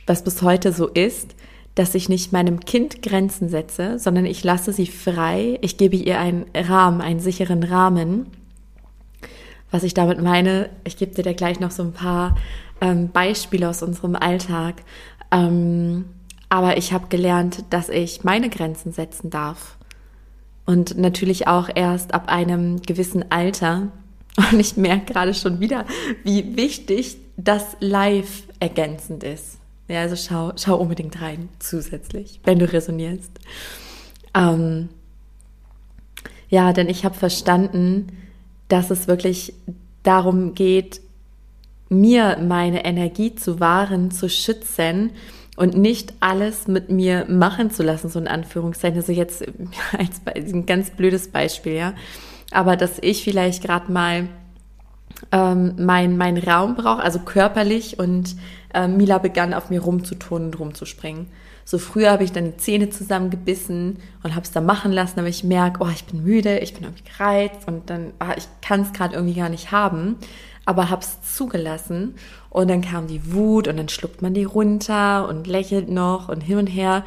was bis heute so ist, dass ich nicht meinem Kind Grenzen setze, sondern ich lasse sie frei, ich gebe ihr einen Rahmen, einen sicheren Rahmen. Was ich damit meine, ich gebe dir da gleich noch so ein paar ähm, Beispiele aus unserem Alltag. Ähm, aber ich habe gelernt, dass ich meine Grenzen setzen darf. Und natürlich auch erst ab einem gewissen Alter. Und ich merke gerade schon wieder, wie wichtig das live ergänzend ist. Ja, also schau, schau unbedingt rein zusätzlich, wenn du resonierst. Ähm, ja, denn ich habe verstanden, dass es wirklich darum geht, mir meine Energie zu wahren, zu schützen und nicht alles mit mir machen zu lassen, so in Anführungszeichen. Also jetzt (laughs) als ein ganz blödes Beispiel, ja. Aber dass ich vielleicht gerade mal ähm, mein, mein Raum brauche, also körperlich und äh, Mila begann auf mir rumzutun und rumzuspringen. So früher habe ich dann die Zähne zusammengebissen und habe es dann machen lassen, aber ich merke, oh, ich bin müde, ich bin irgendwie gereizt und dann, ah, ich kann es gerade irgendwie gar nicht haben aber hab's zugelassen und dann kam die Wut und dann schluckt man die runter und lächelt noch und hin und her.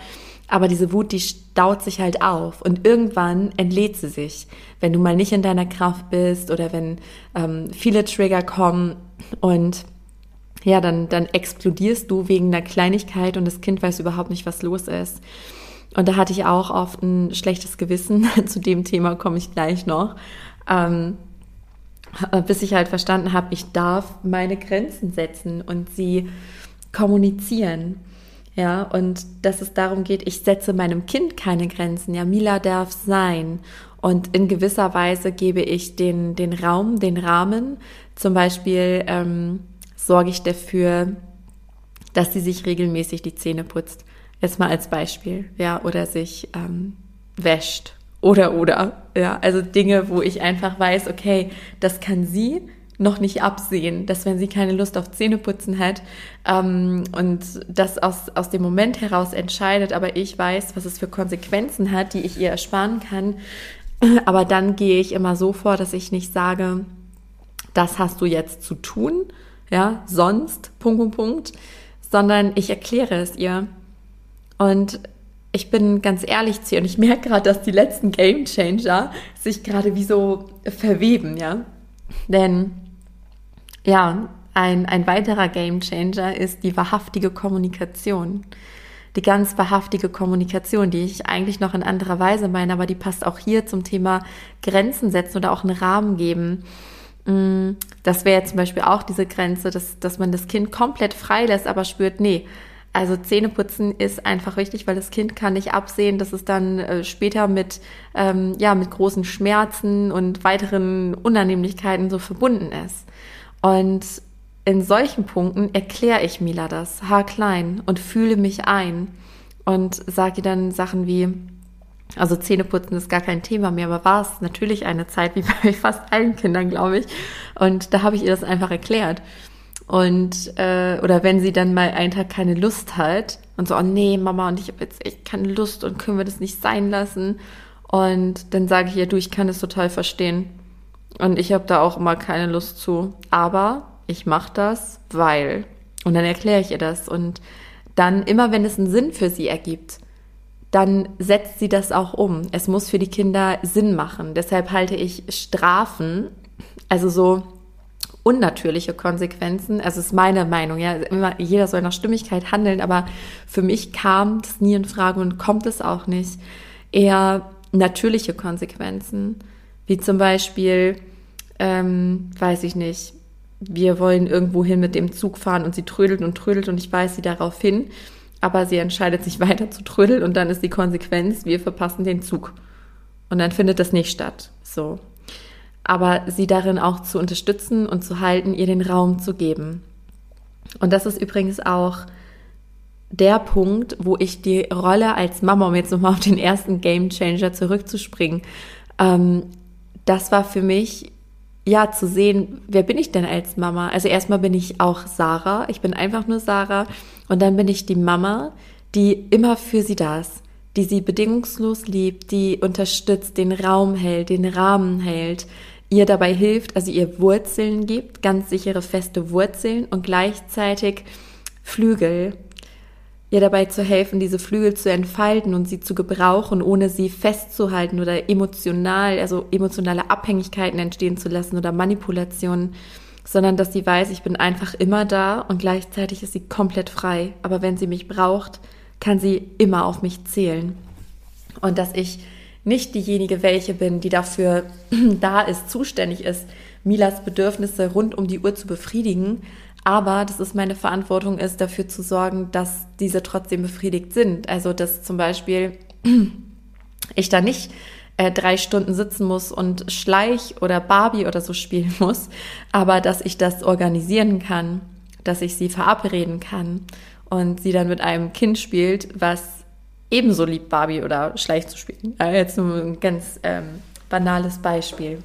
Aber diese Wut, die staut sich halt auf und irgendwann entlädt sie sich, wenn du mal nicht in deiner Kraft bist oder wenn ähm, viele Trigger kommen und ja, dann, dann explodierst du wegen einer Kleinigkeit und das Kind weiß überhaupt nicht, was los ist. Und da hatte ich auch oft ein schlechtes Gewissen. (laughs) Zu dem Thema komme ich gleich noch. Ähm, äh, bis ich halt verstanden habe, ich darf meine Grenzen setzen und sie kommunizieren. Ja, und dass es darum geht, ich setze meinem Kind keine Grenzen. Ja, Mila darf sein. Und in gewisser Weise gebe ich den, den Raum, den Rahmen. Zum Beispiel ähm, sorge ich dafür, dass sie sich regelmäßig die Zähne putzt. Jetzt mal als Beispiel. Ja, oder sich ähm, wäscht oder oder. Ja, also Dinge, wo ich einfach weiß, okay, das kann sie noch nicht absehen, dass wenn sie keine Lust auf Zähneputzen hat ähm, und das aus, aus dem Moment heraus entscheidet, aber ich weiß, was es für Konsequenzen hat, die ich ihr ersparen kann. Aber dann gehe ich immer so vor, dass ich nicht sage, das hast du jetzt zu tun, ja, sonst, Punkt, Punkt, Punkt, sondern ich erkläre es ihr. Und ich bin ganz ehrlich zu ihr und ich merke gerade, dass die letzten Game Changer sich gerade wie so verweben, ja. Denn, ja, ein, ein weiterer Game Changer ist die wahrhaftige Kommunikation. Die ganz wahrhaftige Kommunikation, die ich eigentlich noch in anderer Weise meine, aber die passt auch hier zum Thema Grenzen setzen oder auch einen Rahmen geben. Mm, das wäre zum Beispiel auch diese Grenze, dass, dass man das Kind komplett frei lässt, aber spürt, nee, also Zähneputzen ist einfach wichtig, weil das Kind kann nicht absehen, dass es dann äh, später mit, ähm, ja, mit großen Schmerzen und weiteren Unannehmlichkeiten so verbunden ist. Und in solchen Punkten erkläre ich Mila das haarklein und fühle mich ein und sage ihr dann Sachen wie, also Zähneputzen ist gar kein Thema mehr, aber war es natürlich eine Zeit, wie bei (laughs) fast allen Kindern, glaube ich. Und da habe ich ihr das einfach erklärt. Und, äh, oder wenn sie dann mal einen Tag keine Lust hat und so, oh nee, Mama, und ich habe jetzt echt keine Lust und können wir das nicht sein lassen. Und dann sage ich ihr, du, ich kann das total verstehen. Und ich habe da auch immer keine Lust zu. Aber ich mache das, weil. Und dann erkläre ich ihr das. Und dann, immer wenn es einen Sinn für sie ergibt, dann setzt sie das auch um. Es muss für die Kinder Sinn machen. Deshalb halte ich Strafen, also so unnatürliche Konsequenzen, also ist meine Meinung, ja, immer, jeder soll nach Stimmigkeit handeln, aber für mich kam das nie in Frage und kommt es auch nicht. Eher natürliche Konsequenzen, wie zum Beispiel, ähm, weiß ich nicht, wir wollen irgendwo hin mit dem Zug fahren und sie trödelt und trödelt und ich weiß sie darauf hin aber sie entscheidet sich weiter zu trödeln und dann ist die Konsequenz, wir verpassen den Zug. Und dann findet das nicht statt. So. Aber sie darin auch zu unterstützen und zu halten, ihr den Raum zu geben. Und das ist übrigens auch der Punkt, wo ich die Rolle als Mama, um jetzt nochmal auf den ersten Game Changer zurückzuspringen, ähm, das war für mich ja, zu sehen, wer bin ich denn als Mama? Also erstmal bin ich auch Sarah, ich bin einfach nur Sarah und dann bin ich die Mama, die immer für sie da ist, die sie bedingungslos liebt, die unterstützt, den Raum hält, den Rahmen hält, ihr dabei hilft, also ihr Wurzeln gibt, ganz sichere, feste Wurzeln und gleichzeitig Flügel, ihr dabei zu helfen, diese Flügel zu entfalten und sie zu gebrauchen, ohne sie festzuhalten oder emotional, also emotionale Abhängigkeiten entstehen zu lassen oder Manipulationen, sondern dass sie weiß, ich bin einfach immer da und gleichzeitig ist sie komplett frei. Aber wenn sie mich braucht, kann sie immer auf mich zählen. Und dass ich nicht diejenige welche bin, die dafür (clears throat) da ist, zuständig ist, Milas Bedürfnisse rund um die Uhr zu befriedigen, aber dass es meine Verantwortung ist, dafür zu sorgen, dass diese trotzdem befriedigt sind. Also dass zum Beispiel (clears throat) ich da nicht äh, drei Stunden sitzen muss und Schleich oder Barbie oder so spielen (laughs) muss, aber dass ich das organisieren kann, dass ich sie verabreden kann und sie dann mit einem Kind spielt, was ebenso liebt, Barbie oder Schleich zu spielen. Jetzt nur ein ganz ähm, banales Beispiel.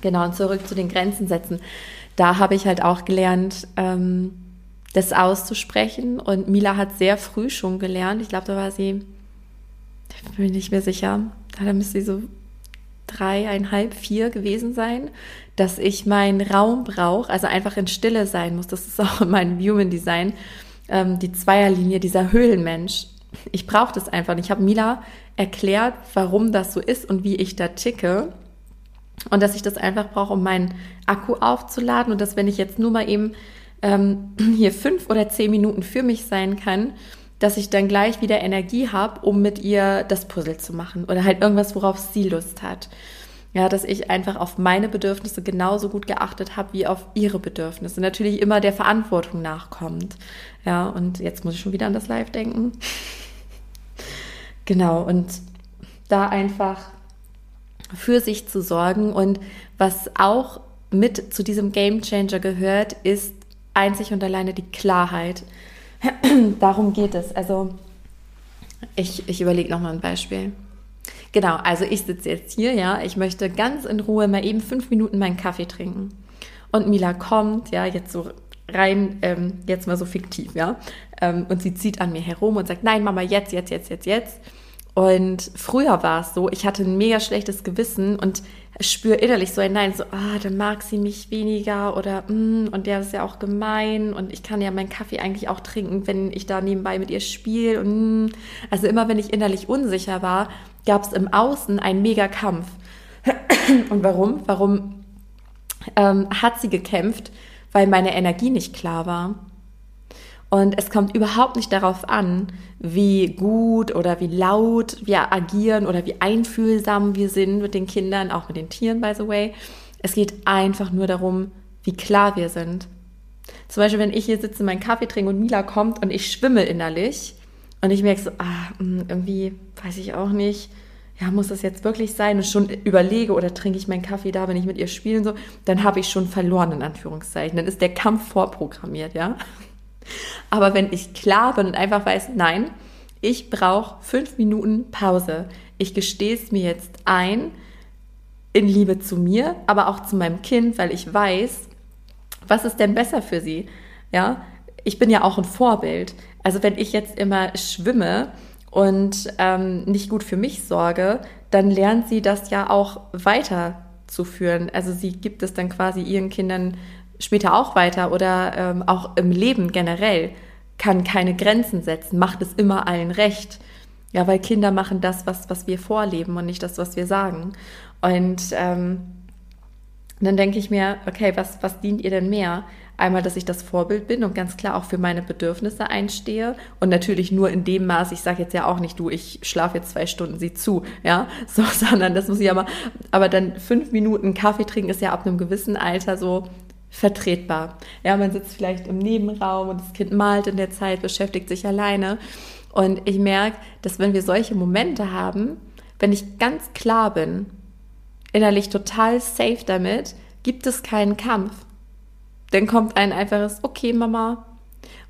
Genau, und zurück zu den Grenzen setzen da habe ich halt auch gelernt, ähm, das auszusprechen. Und Mila hat sehr früh schon gelernt. Ich glaube, da war sie, ich bin mir nicht mehr sicher, da müsste sie so dreieinhalb, vier gewesen sein, dass ich meinen Raum brauche, also einfach in Stille sein muss. Das ist auch (laughs) in meinem Human Design, ähm, die Zweierlinie, dieser Höhlenmensch. Ich brauche das einfach. Ich habe Mila erklärt, warum das so ist und wie ich da ticke. Und dass ich das einfach brauche, um meinen Akku aufzuladen und dass wenn ich jetzt nur mal eben ähm, (clears throat) hier fünf oder zehn Minuten für mich sein kann, dass ich dann gleich wieder Energie habe, um mit ihr das Puzzle zu machen oder halt irgendwas, worauf sie Lust hat. Ja, dass ich einfach auf meine Bedürfnisse genauso gut geachtet habe wie auf ihre Bedürfnisse. Natürlich immer der Verantwortung nachkommt. Ja, und jetzt muss ich schon wieder an das Live denken. (laughs) genau, und da einfach für sich zu sorgen. Und was auch mit zu diesem Game Changer gehört, ist einzig und alleine die Klarheit. (clears throat) Darum geht es. Also ich, ich überlege nochmal ein Beispiel. Genau, also ich sitze jetzt hier, ja, ich möchte ganz in Ruhe mal eben fünf Minuten meinen Kaffee trinken. Und Mila kommt, ja, jetzt so rein, ähm, jetzt mal so fiktiv, ja, ähm, und sie zieht an mir herum und sagt, nein, Mama, jetzt, jetzt, jetzt, jetzt, jetzt. Und früher war es so, ich hatte ein mega schlechtes Gewissen und spüre innerlich so ein Nein, so, ah, dann mag sie mich weniger oder, mm, und der ist ja auch gemein und ich kann ja meinen Kaffee eigentlich auch trinken, wenn ich da nebenbei mit ihr spiele. Und, mm. also immer, wenn ich innerlich unsicher war, gab es im Außen einen mega Kampf. (clears throat) Und warum? Warum ähm, hat sie gekämpft? Weil meine Energie nicht klar war. Und es kommt überhaupt nicht darauf an, wie gut oder wie laut wir agieren oder wie einfühlsam wir sind mit den Kindern, auch mit den Tieren, by the way. Es geht einfach nur darum, wie klar wir sind. Zum Beispiel, wenn ich hier sitze, meinen Kaffee trinke und Mila kommt und ich schwimme innerlich und ich merke so, ah, hm, irgendwie weiß ich auch nicht, ja, muss das jetzt wirklich sein? Und schon überlege oder trinke ich meinen Kaffee da, wenn ich mit ihr spiele und so, dann habe ich schon verloren, in Anführungszeichen. Dann ist der Kampf vorprogrammiert, ja. Aber wenn ich klar bin und einfach weiß, nein, ich brauche fünf Minuten Pause. Ich gestehe es mir jetzt ein, in Liebe zu mir, aber auch zu meinem Kind, weil ich weiß, was ist denn besser für sie? Ja, ich bin ja auch ein Vorbild. Also wenn ich jetzt immer schwimme und ähm, nicht gut für mich sorge, dann lernt sie das ja auch weiterzuführen. Also sie gibt es dann quasi ihren Kindern später auch weiter oder ähm, auch im Leben generell, kann keine Grenzen setzen, macht es immer allen recht. Ja, weil Kinder machen das, was, was wir vorleben und nicht das, was wir sagen. Und ähm, dann denke ich mir, okay, was, was dient ihr denn mehr? Einmal, dass ich das Vorbild bin und ganz klar auch für meine Bedürfnisse einstehe und natürlich nur in dem Maß, ich sage jetzt ja auch nicht, du, ich schlafe jetzt zwei Stunden, sieh zu, ja, (laughs) so, sondern das muss ich aber, aber dann fünf Minuten Kaffee trinken ist ja ab einem gewissen Alter so, vertretbar. Ja, man sitzt vielleicht im Nebenraum und das Kind malt in der Zeit, beschäftigt sich alleine. Und ich merke, dass wenn wir solche Momente haben, wenn ich ganz klar bin, innerlich total safe damit, gibt es keinen Kampf. Dann kommt ein einfaches, okay, Mama,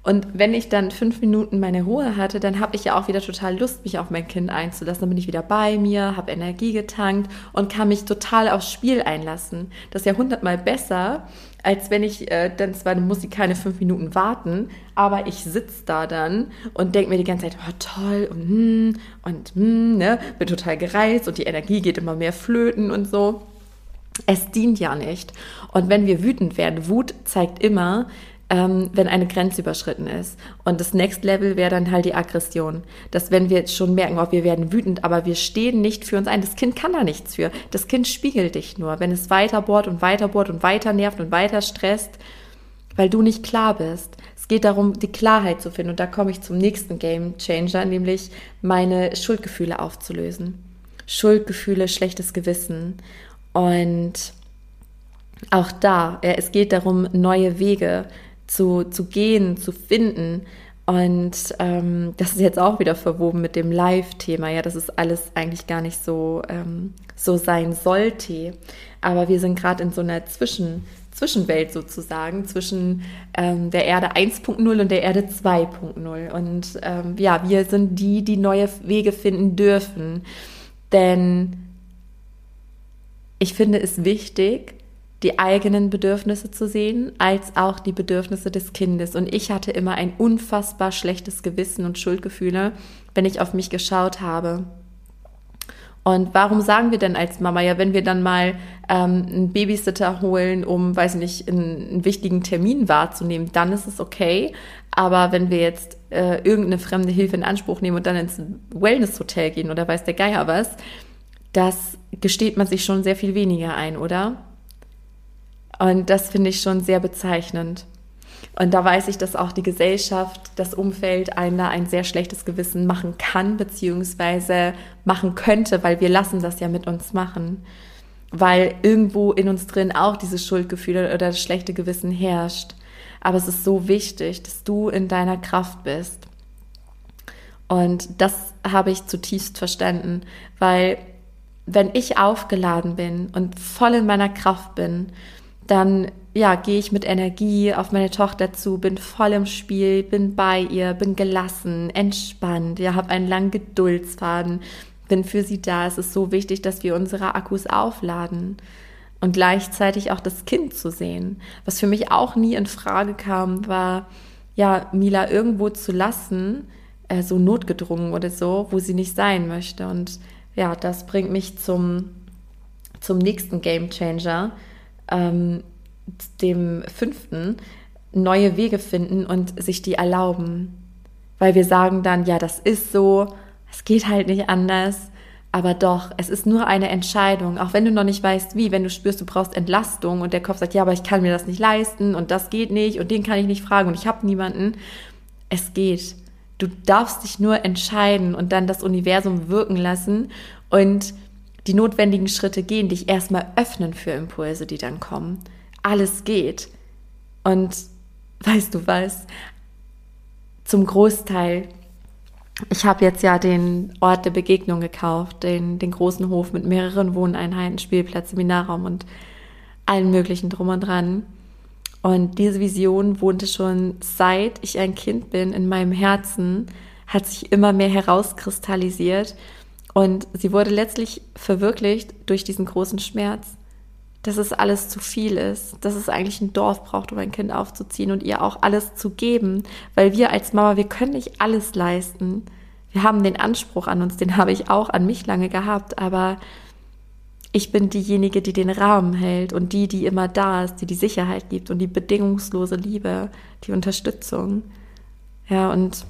und wenn ich dann fünf Minuten meine Ruhe hatte, dann habe ich ja auch wieder total Lust, mich auf mein Kind einzulassen. Dann bin ich wieder bei mir, habe Energie getankt und kann mich total aufs Spiel einlassen. Das ist ja hundertmal besser, als wenn ich äh, dann zwar muss ich keine fünf Minuten warten, aber ich sitze da dann und denke mir die ganze Zeit, oh toll und hm, und hm, ne, bin total gereizt und die Energie geht immer mehr flöten und so. Es dient ja nicht. Und wenn wir wütend werden, Wut zeigt immer, ähm, wenn eine Grenze überschritten ist. Und das Next Level wäre dann halt die Aggression. Dass wenn wir jetzt schon merken, oh, wir werden wütend, aber wir stehen nicht für uns ein. Das Kind kann da nichts für. Das Kind spiegelt dich nur. Wenn es weiter bohrt und weiter bohrt und weiter nervt und weiter stresst, weil du nicht klar bist. Es geht darum, die Klarheit zu finden. Und da komme ich zum nächsten Game Changer, nämlich meine Schuldgefühle aufzulösen. Schuldgefühle, schlechtes Gewissen. Und auch da, es geht darum, neue Wege zu, zu gehen, zu finden. Und ähm, das ist jetzt auch wieder verwoben mit dem Live-Thema, ja, dass es alles eigentlich gar nicht so, ähm, so sein sollte. Aber wir sind gerade in so einer Zwischen, Zwischenwelt sozusagen, zwischen ähm, der Erde 1.0 und der Erde 2.0. Und ähm, ja, wir sind die, die neue Wege finden dürfen. Denn ich finde es wichtig, die eigenen Bedürfnisse zu sehen, als auch die Bedürfnisse des Kindes. Und ich hatte immer ein unfassbar schlechtes Gewissen und Schuldgefühle, wenn ich auf mich geschaut habe. Und warum sagen wir denn als Mama, ja, wenn wir dann mal ähm, einen Babysitter holen, um, weiß nicht, einen, einen, wichtigen Termin wahrzunehmen, dann ist es okay. Aber wenn wir jetzt äh, irgendeine fremde Hilfe in Anspruch nehmen und dann ins Wellness-Hotel gehen oder weiß der Geier was, das gesteht man sich schon sehr viel weniger ein, oder? Und das finde ich schon sehr bezeichnend. Und da weiß ich, dass auch die Gesellschaft, das Umfeld einem da ein sehr schlechtes Gewissen machen kann, beziehungsweise machen könnte, weil wir lassen das ja mit uns machen. Weil irgendwo in uns drin auch dieses Schuldgefühl oder das schlechte Gewissen herrscht. Aber es ist so wichtig, dass du in deiner Kraft bist. Und das habe ich zutiefst verstanden, weil wenn ich aufgeladen bin und voll in meiner Kraft bin, dann ja, gehe ich mit Energie auf meine Tochter zu, bin voll im Spiel, bin bei ihr, bin gelassen, entspannt, ja, habe einen langen Geduldsfaden, bin für sie da. Es ist so wichtig, dass wir unsere Akkus aufladen und gleichzeitig auch das Kind zu sehen. Was für mich auch nie in Frage kam, war ja, Mila irgendwo zu lassen, äh, so notgedrungen oder so, wo sie nicht sein möchte. Und ja, das bringt mich zum, zum nächsten Game Changer, ähm, dem fünften, neue Wege finden und sich die erlauben. Weil wir sagen dann, ja, das ist so, es geht halt nicht anders. Aber doch, es ist nur eine Entscheidung, auch wenn du noch nicht weißt, wie, wenn du spürst, du brauchst Entlastung und der Kopf sagt, ja, aber ich kann mir das nicht leisten und das geht nicht und den kann ich nicht fragen und ich habe niemanden. Es geht. Du darfst dich nur entscheiden und dann das Universum wirken lassen und die notwendigen Schritte gehen, dich erstmal öffnen für Impulse, die dann kommen. Alles geht. Und weißt du was? Zum Großteil ich habe jetzt ja den Ort der Begegnung gekauft, den, den großen Hof mit mehreren Wohneinheiten, Spielplatz, Seminarraum und allen möglichen drum und dran. Und diese Vision wohnte schon seit ich ein Kind bin in meinem Herzen, hat sich immer mehr herauskristallisiert und sie wurde letztlich verwirklicht durch diesen großen Schmerz, dass es alles zu viel ist, dass es eigentlich ein Dorf braucht, um ein Kind aufzuziehen und ihr auch alles zu geben, weil wir als Mama, wir können nicht alles leisten. Wir haben den Anspruch an uns, den habe ich auch an mich lange gehabt, aber ich bin diejenige, die den Rahmen hält und die, die immer da ist, die die Sicherheit gibt und die bedingungslose Liebe, die Unterstützung. Ja, und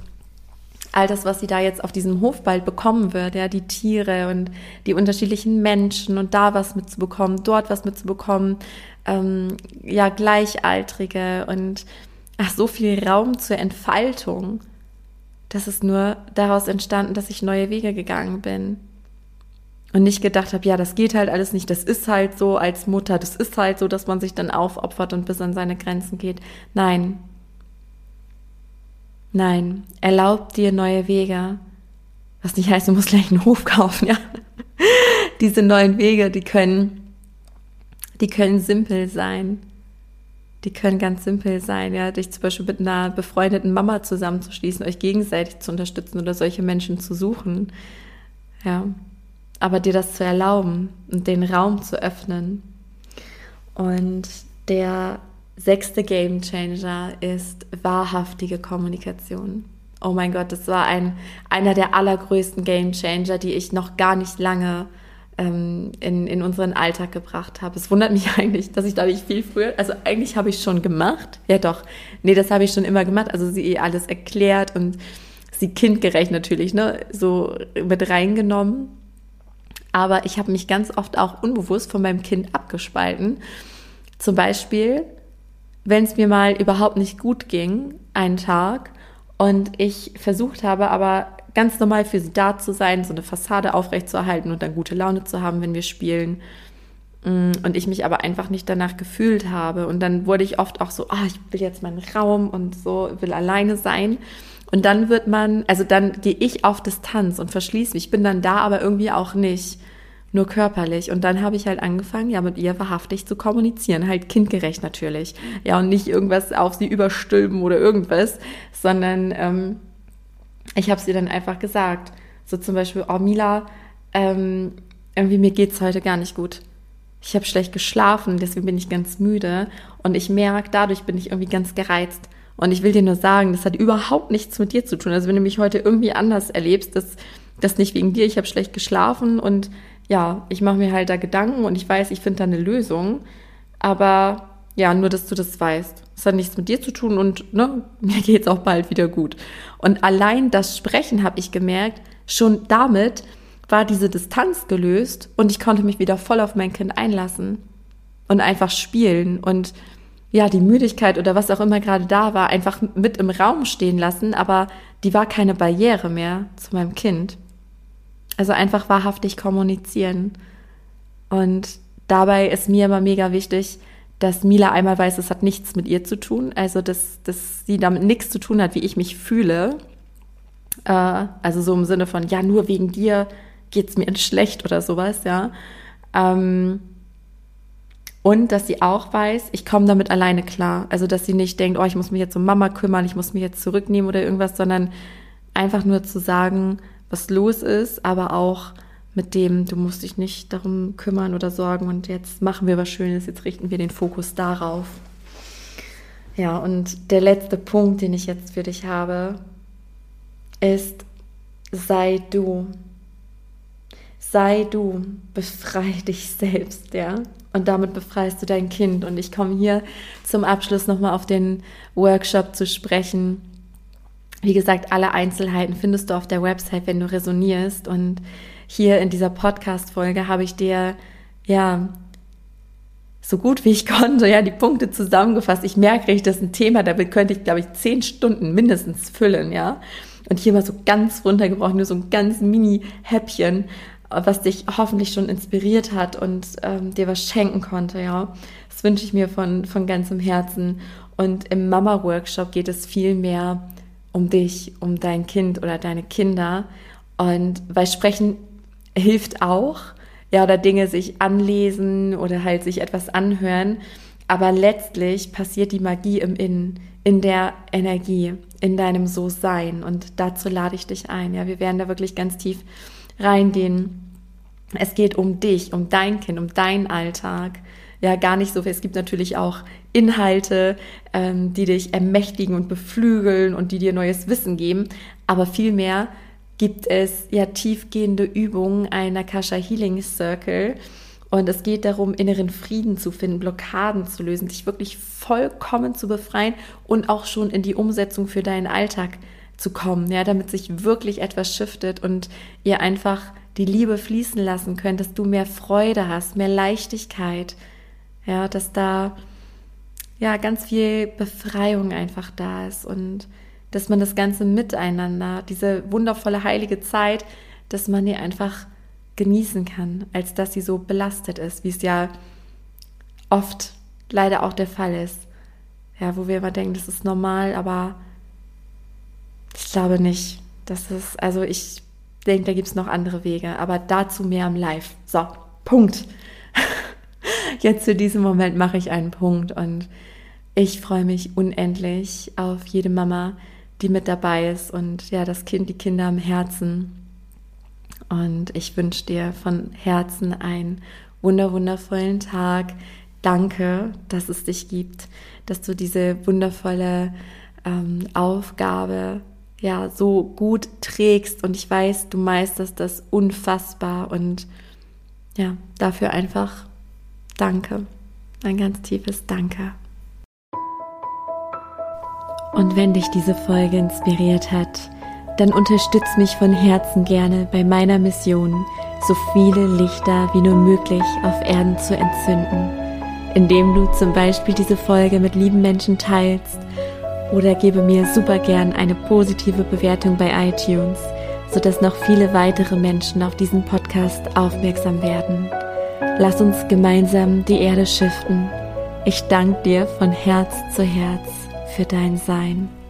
all das, was sie da jetzt auf diesem Hof bald bekommen wird, ja, die Tiere und die unterschiedlichen Menschen und da was mitzubekommen, dort was mitzubekommen, ähm, ja, Gleichaltrige und ach, so viel Raum zur Entfaltung. Das ist nur daraus entstanden, dass ich neue Wege gegangen bin. Und nicht gedacht habe, ja, das geht halt alles nicht, das ist halt so als Mutter, das ist halt so, dass man sich dann aufopfert und bis an seine Grenzen geht. Nein, Nein, erlaub dir neue Wege. Was nicht heißt, du musst gleich einen Hof kaufen, (laughs) ja. Diese neuen Wege, die können, die können simpel sein. Die können ganz simpel sein, ja, dich zum Beispiel mit einer befreundeten Mama zusammenzuschließen, euch gegenseitig zu unterstützen oder solche Menschen zu suchen. Ja. Aber dir das zu erlauben und den Raum zu öffnen. Und der sechste Game Changer ist wahrhaftige Kommunikation. Oh mein Gott, das war ein, einer der allergrößten Game Changer, die ich noch gar nicht lange ähm, in, in unseren Alltag gebracht habe. Es wundert mich (laughs) eigentlich, dass ich da nicht viel früher, also eigentlich habe ich schon gemacht. Ja doch, nee, das habe ich schon immer gemacht. Also sie alles erklärt und sie kindgerecht natürlich, ne, so mit reingenommen. Aber ich habe mich ganz oft auch unbewusst von meinem Kind abgespalten. Zum Beispiel wenn es mir mal überhaupt nicht gut ging, einen Tag, und ich versucht habe, aber ganz normal für sie da zu sein, so eine Fassade aufrechtzuerhalten und dann gute Laune zu haben, wenn wir spielen. Mm, und ich mich aber einfach nicht danach gefühlt habe. Und dann wurde ich oft auch so, ah, ich will jetzt meinen Raum und so, will alleine sein. Und dann wird man, also dann gehe ich auf Distanz und verschließe mich. Ich bin dann da, aber irgendwie auch nicht nur körperlich. Und dann habe ich halt angefangen, ja, mit ihr wahrhaftig zu kommunizieren, halt kindgerecht natürlich. Ja, und nicht irgendwas auf sie überstülpen oder irgendwas, sondern ähm, ich habe sie dann einfach gesagt. So zum Beispiel, oh Mila, ähm, irgendwie mir geht's heute gar nicht gut. Ich habe schlecht geschlafen, deswegen bin ich ganz müde. Und ich merke, dadurch bin ich irgendwie ganz gereizt. Und ich will dir nur sagen, das hat überhaupt nichts mit dir zu tun. Also wenn du mich heute irgendwie anders erlebst, das, das nicht wegen dir, ich habe schlecht geschlafen und ja, ich mache mir halt da Gedanken und ich weiß, ich finde da eine Lösung. Aber ja, nur, dass du das weißt. Es hat nichts mit dir zu tun und ne, (laughs) mir geht's auch bald wieder gut. Und allein das Sprechen habe ich gemerkt, schon damit war diese Distanz gelöst und ich konnte mich wieder voll auf mein Kind einlassen und einfach spielen und ja, die Müdigkeit oder was auch immer gerade da war, einfach mit im Raum stehen lassen, aber die war keine Barriere mehr zu meinem Kind. Also einfach wahrhaftig kommunizieren. Und dabei ist mir immer mega wichtig, dass Mila einmal weiß, es hat nichts mit ihr zu tun, also dass, dass sie damit nichts zu tun hat, wie ich mich fühle. Äh, also so im Sinne von, ja, nur wegen dir geht es mir schlecht oder sowas, ja. Ähm, und dass sie auch weiß, ich komme damit alleine klar. Also dass sie nicht denkt, oh, ich muss mich jetzt um Mama kümmern, ich muss mich jetzt zurücknehmen oder irgendwas, sondern einfach nur zu sagen, was los ist, aber auch mit dem, du musst dich nicht darum kümmern oder sorgen und jetzt machen wir was Schönes, jetzt richten wir den Fokus darauf. Ja, und der letzte Punkt, den ich jetzt für dich habe, ist, sei du. Sei du, befrei (laughs) dich selbst, ja. Und damit befreist du dein Kind. Und ich komme hier zum Abschluss nochmal auf den Workshop zu sprechen. Wie gesagt, alle Einzelheiten findest du auf der Website, wenn du resonierst. Und hier in dieser Podcast-Folge habe ich dir, ja, so gut wie ich (laughs) konnte, ja, die Punkte zusammengefasst. Ich merke richtig, das ist ein Thema, damit könnte ich, glaube ich, zehn Stunden mindestens füllen, ja. Und hier mal so ganz runtergebrochen, nur so ein ganz Mini-Häppchen, was dich hoffentlich schon inspiriert hat und ähm, dir was schenken konnte, ja. Das wünsche ich mir von, von ganzem Herzen. Und im Mama-Workshop geht es viel mehr um dich, um dein Kind oder deine Kinder. Und weil Sprechen hilft auch, ja, oder Dinge sich anlesen oder halt sich etwas anhören. Aber letztlich passiert die Magie im Innen, in der Energie, in deinem So-Sein. Und dazu lade ich dich ein. Ja, wir werden da wirklich ganz tief reingehen. Es geht um dich, um dein Kind, um deinen Alltag. Ja, gar nicht so viel. Es gibt natürlich auch Inhalte, ähm, die dich ermächtigen und beflügeln und die dir neues Wissen geben. Aber vielmehr gibt es ja tiefgehende Übungen einer Kasha Healing Circle. Und es geht darum, inneren Frieden zu finden, Blockaden zu lösen, dich wirklich vollkommen zu befreien und auch schon in die Umsetzung für deinen Alltag zu kommen, ja, damit sich wirklich etwas shiftet und ihr einfach die Liebe fließen lassen könnt, dass du mehr Freude hast, mehr Leichtigkeit, ja, dass da ja ganz viel Befreiung einfach da ist und dass man das Ganze miteinander, diese wundervolle heilige Zeit, dass man die einfach genießen kann, als dass sie so belastet ist, wie es ja oft leider auch der Fall ist. Ja, wo wir immer denken, das ist normal, aber ich glaube nicht. Das ist, also ich denke, da gibt es noch andere Wege, aber dazu mehr im Live. So, Punkt. (laughs) Jetzt für diesen Moment mache ich einen Punkt und ich freue mich unendlich auf jede Mama, die mit dabei ist und ja, das Kind, die Kinder am Herzen. Und ich wünsche dir von Herzen einen wunder wundervollen Tag. Danke, dass es dich gibt, dass du diese wundervolle ähm, Aufgabe ja so gut trägst und ich weiß, du meisterst das unfassbar und ja, dafür einfach Danke. Ein ganz tiefes Danke. Und wenn dich diese Folge inspiriert hat, dann unterstütz mich von Herzen gerne bei meiner Mission, so viele Lichter wie nur möglich auf Erden zu entzünden, indem du zum Beispiel diese Folge mit lieben Menschen teilst oder gebe mir super gern eine positive Bewertung bei iTunes, sodass noch viele weitere Menschen auf diesen Podcast aufmerksam werden. Lass uns gemeinsam die Erde schiften. Ich danke dir von Herz zu Herz für dein Sein.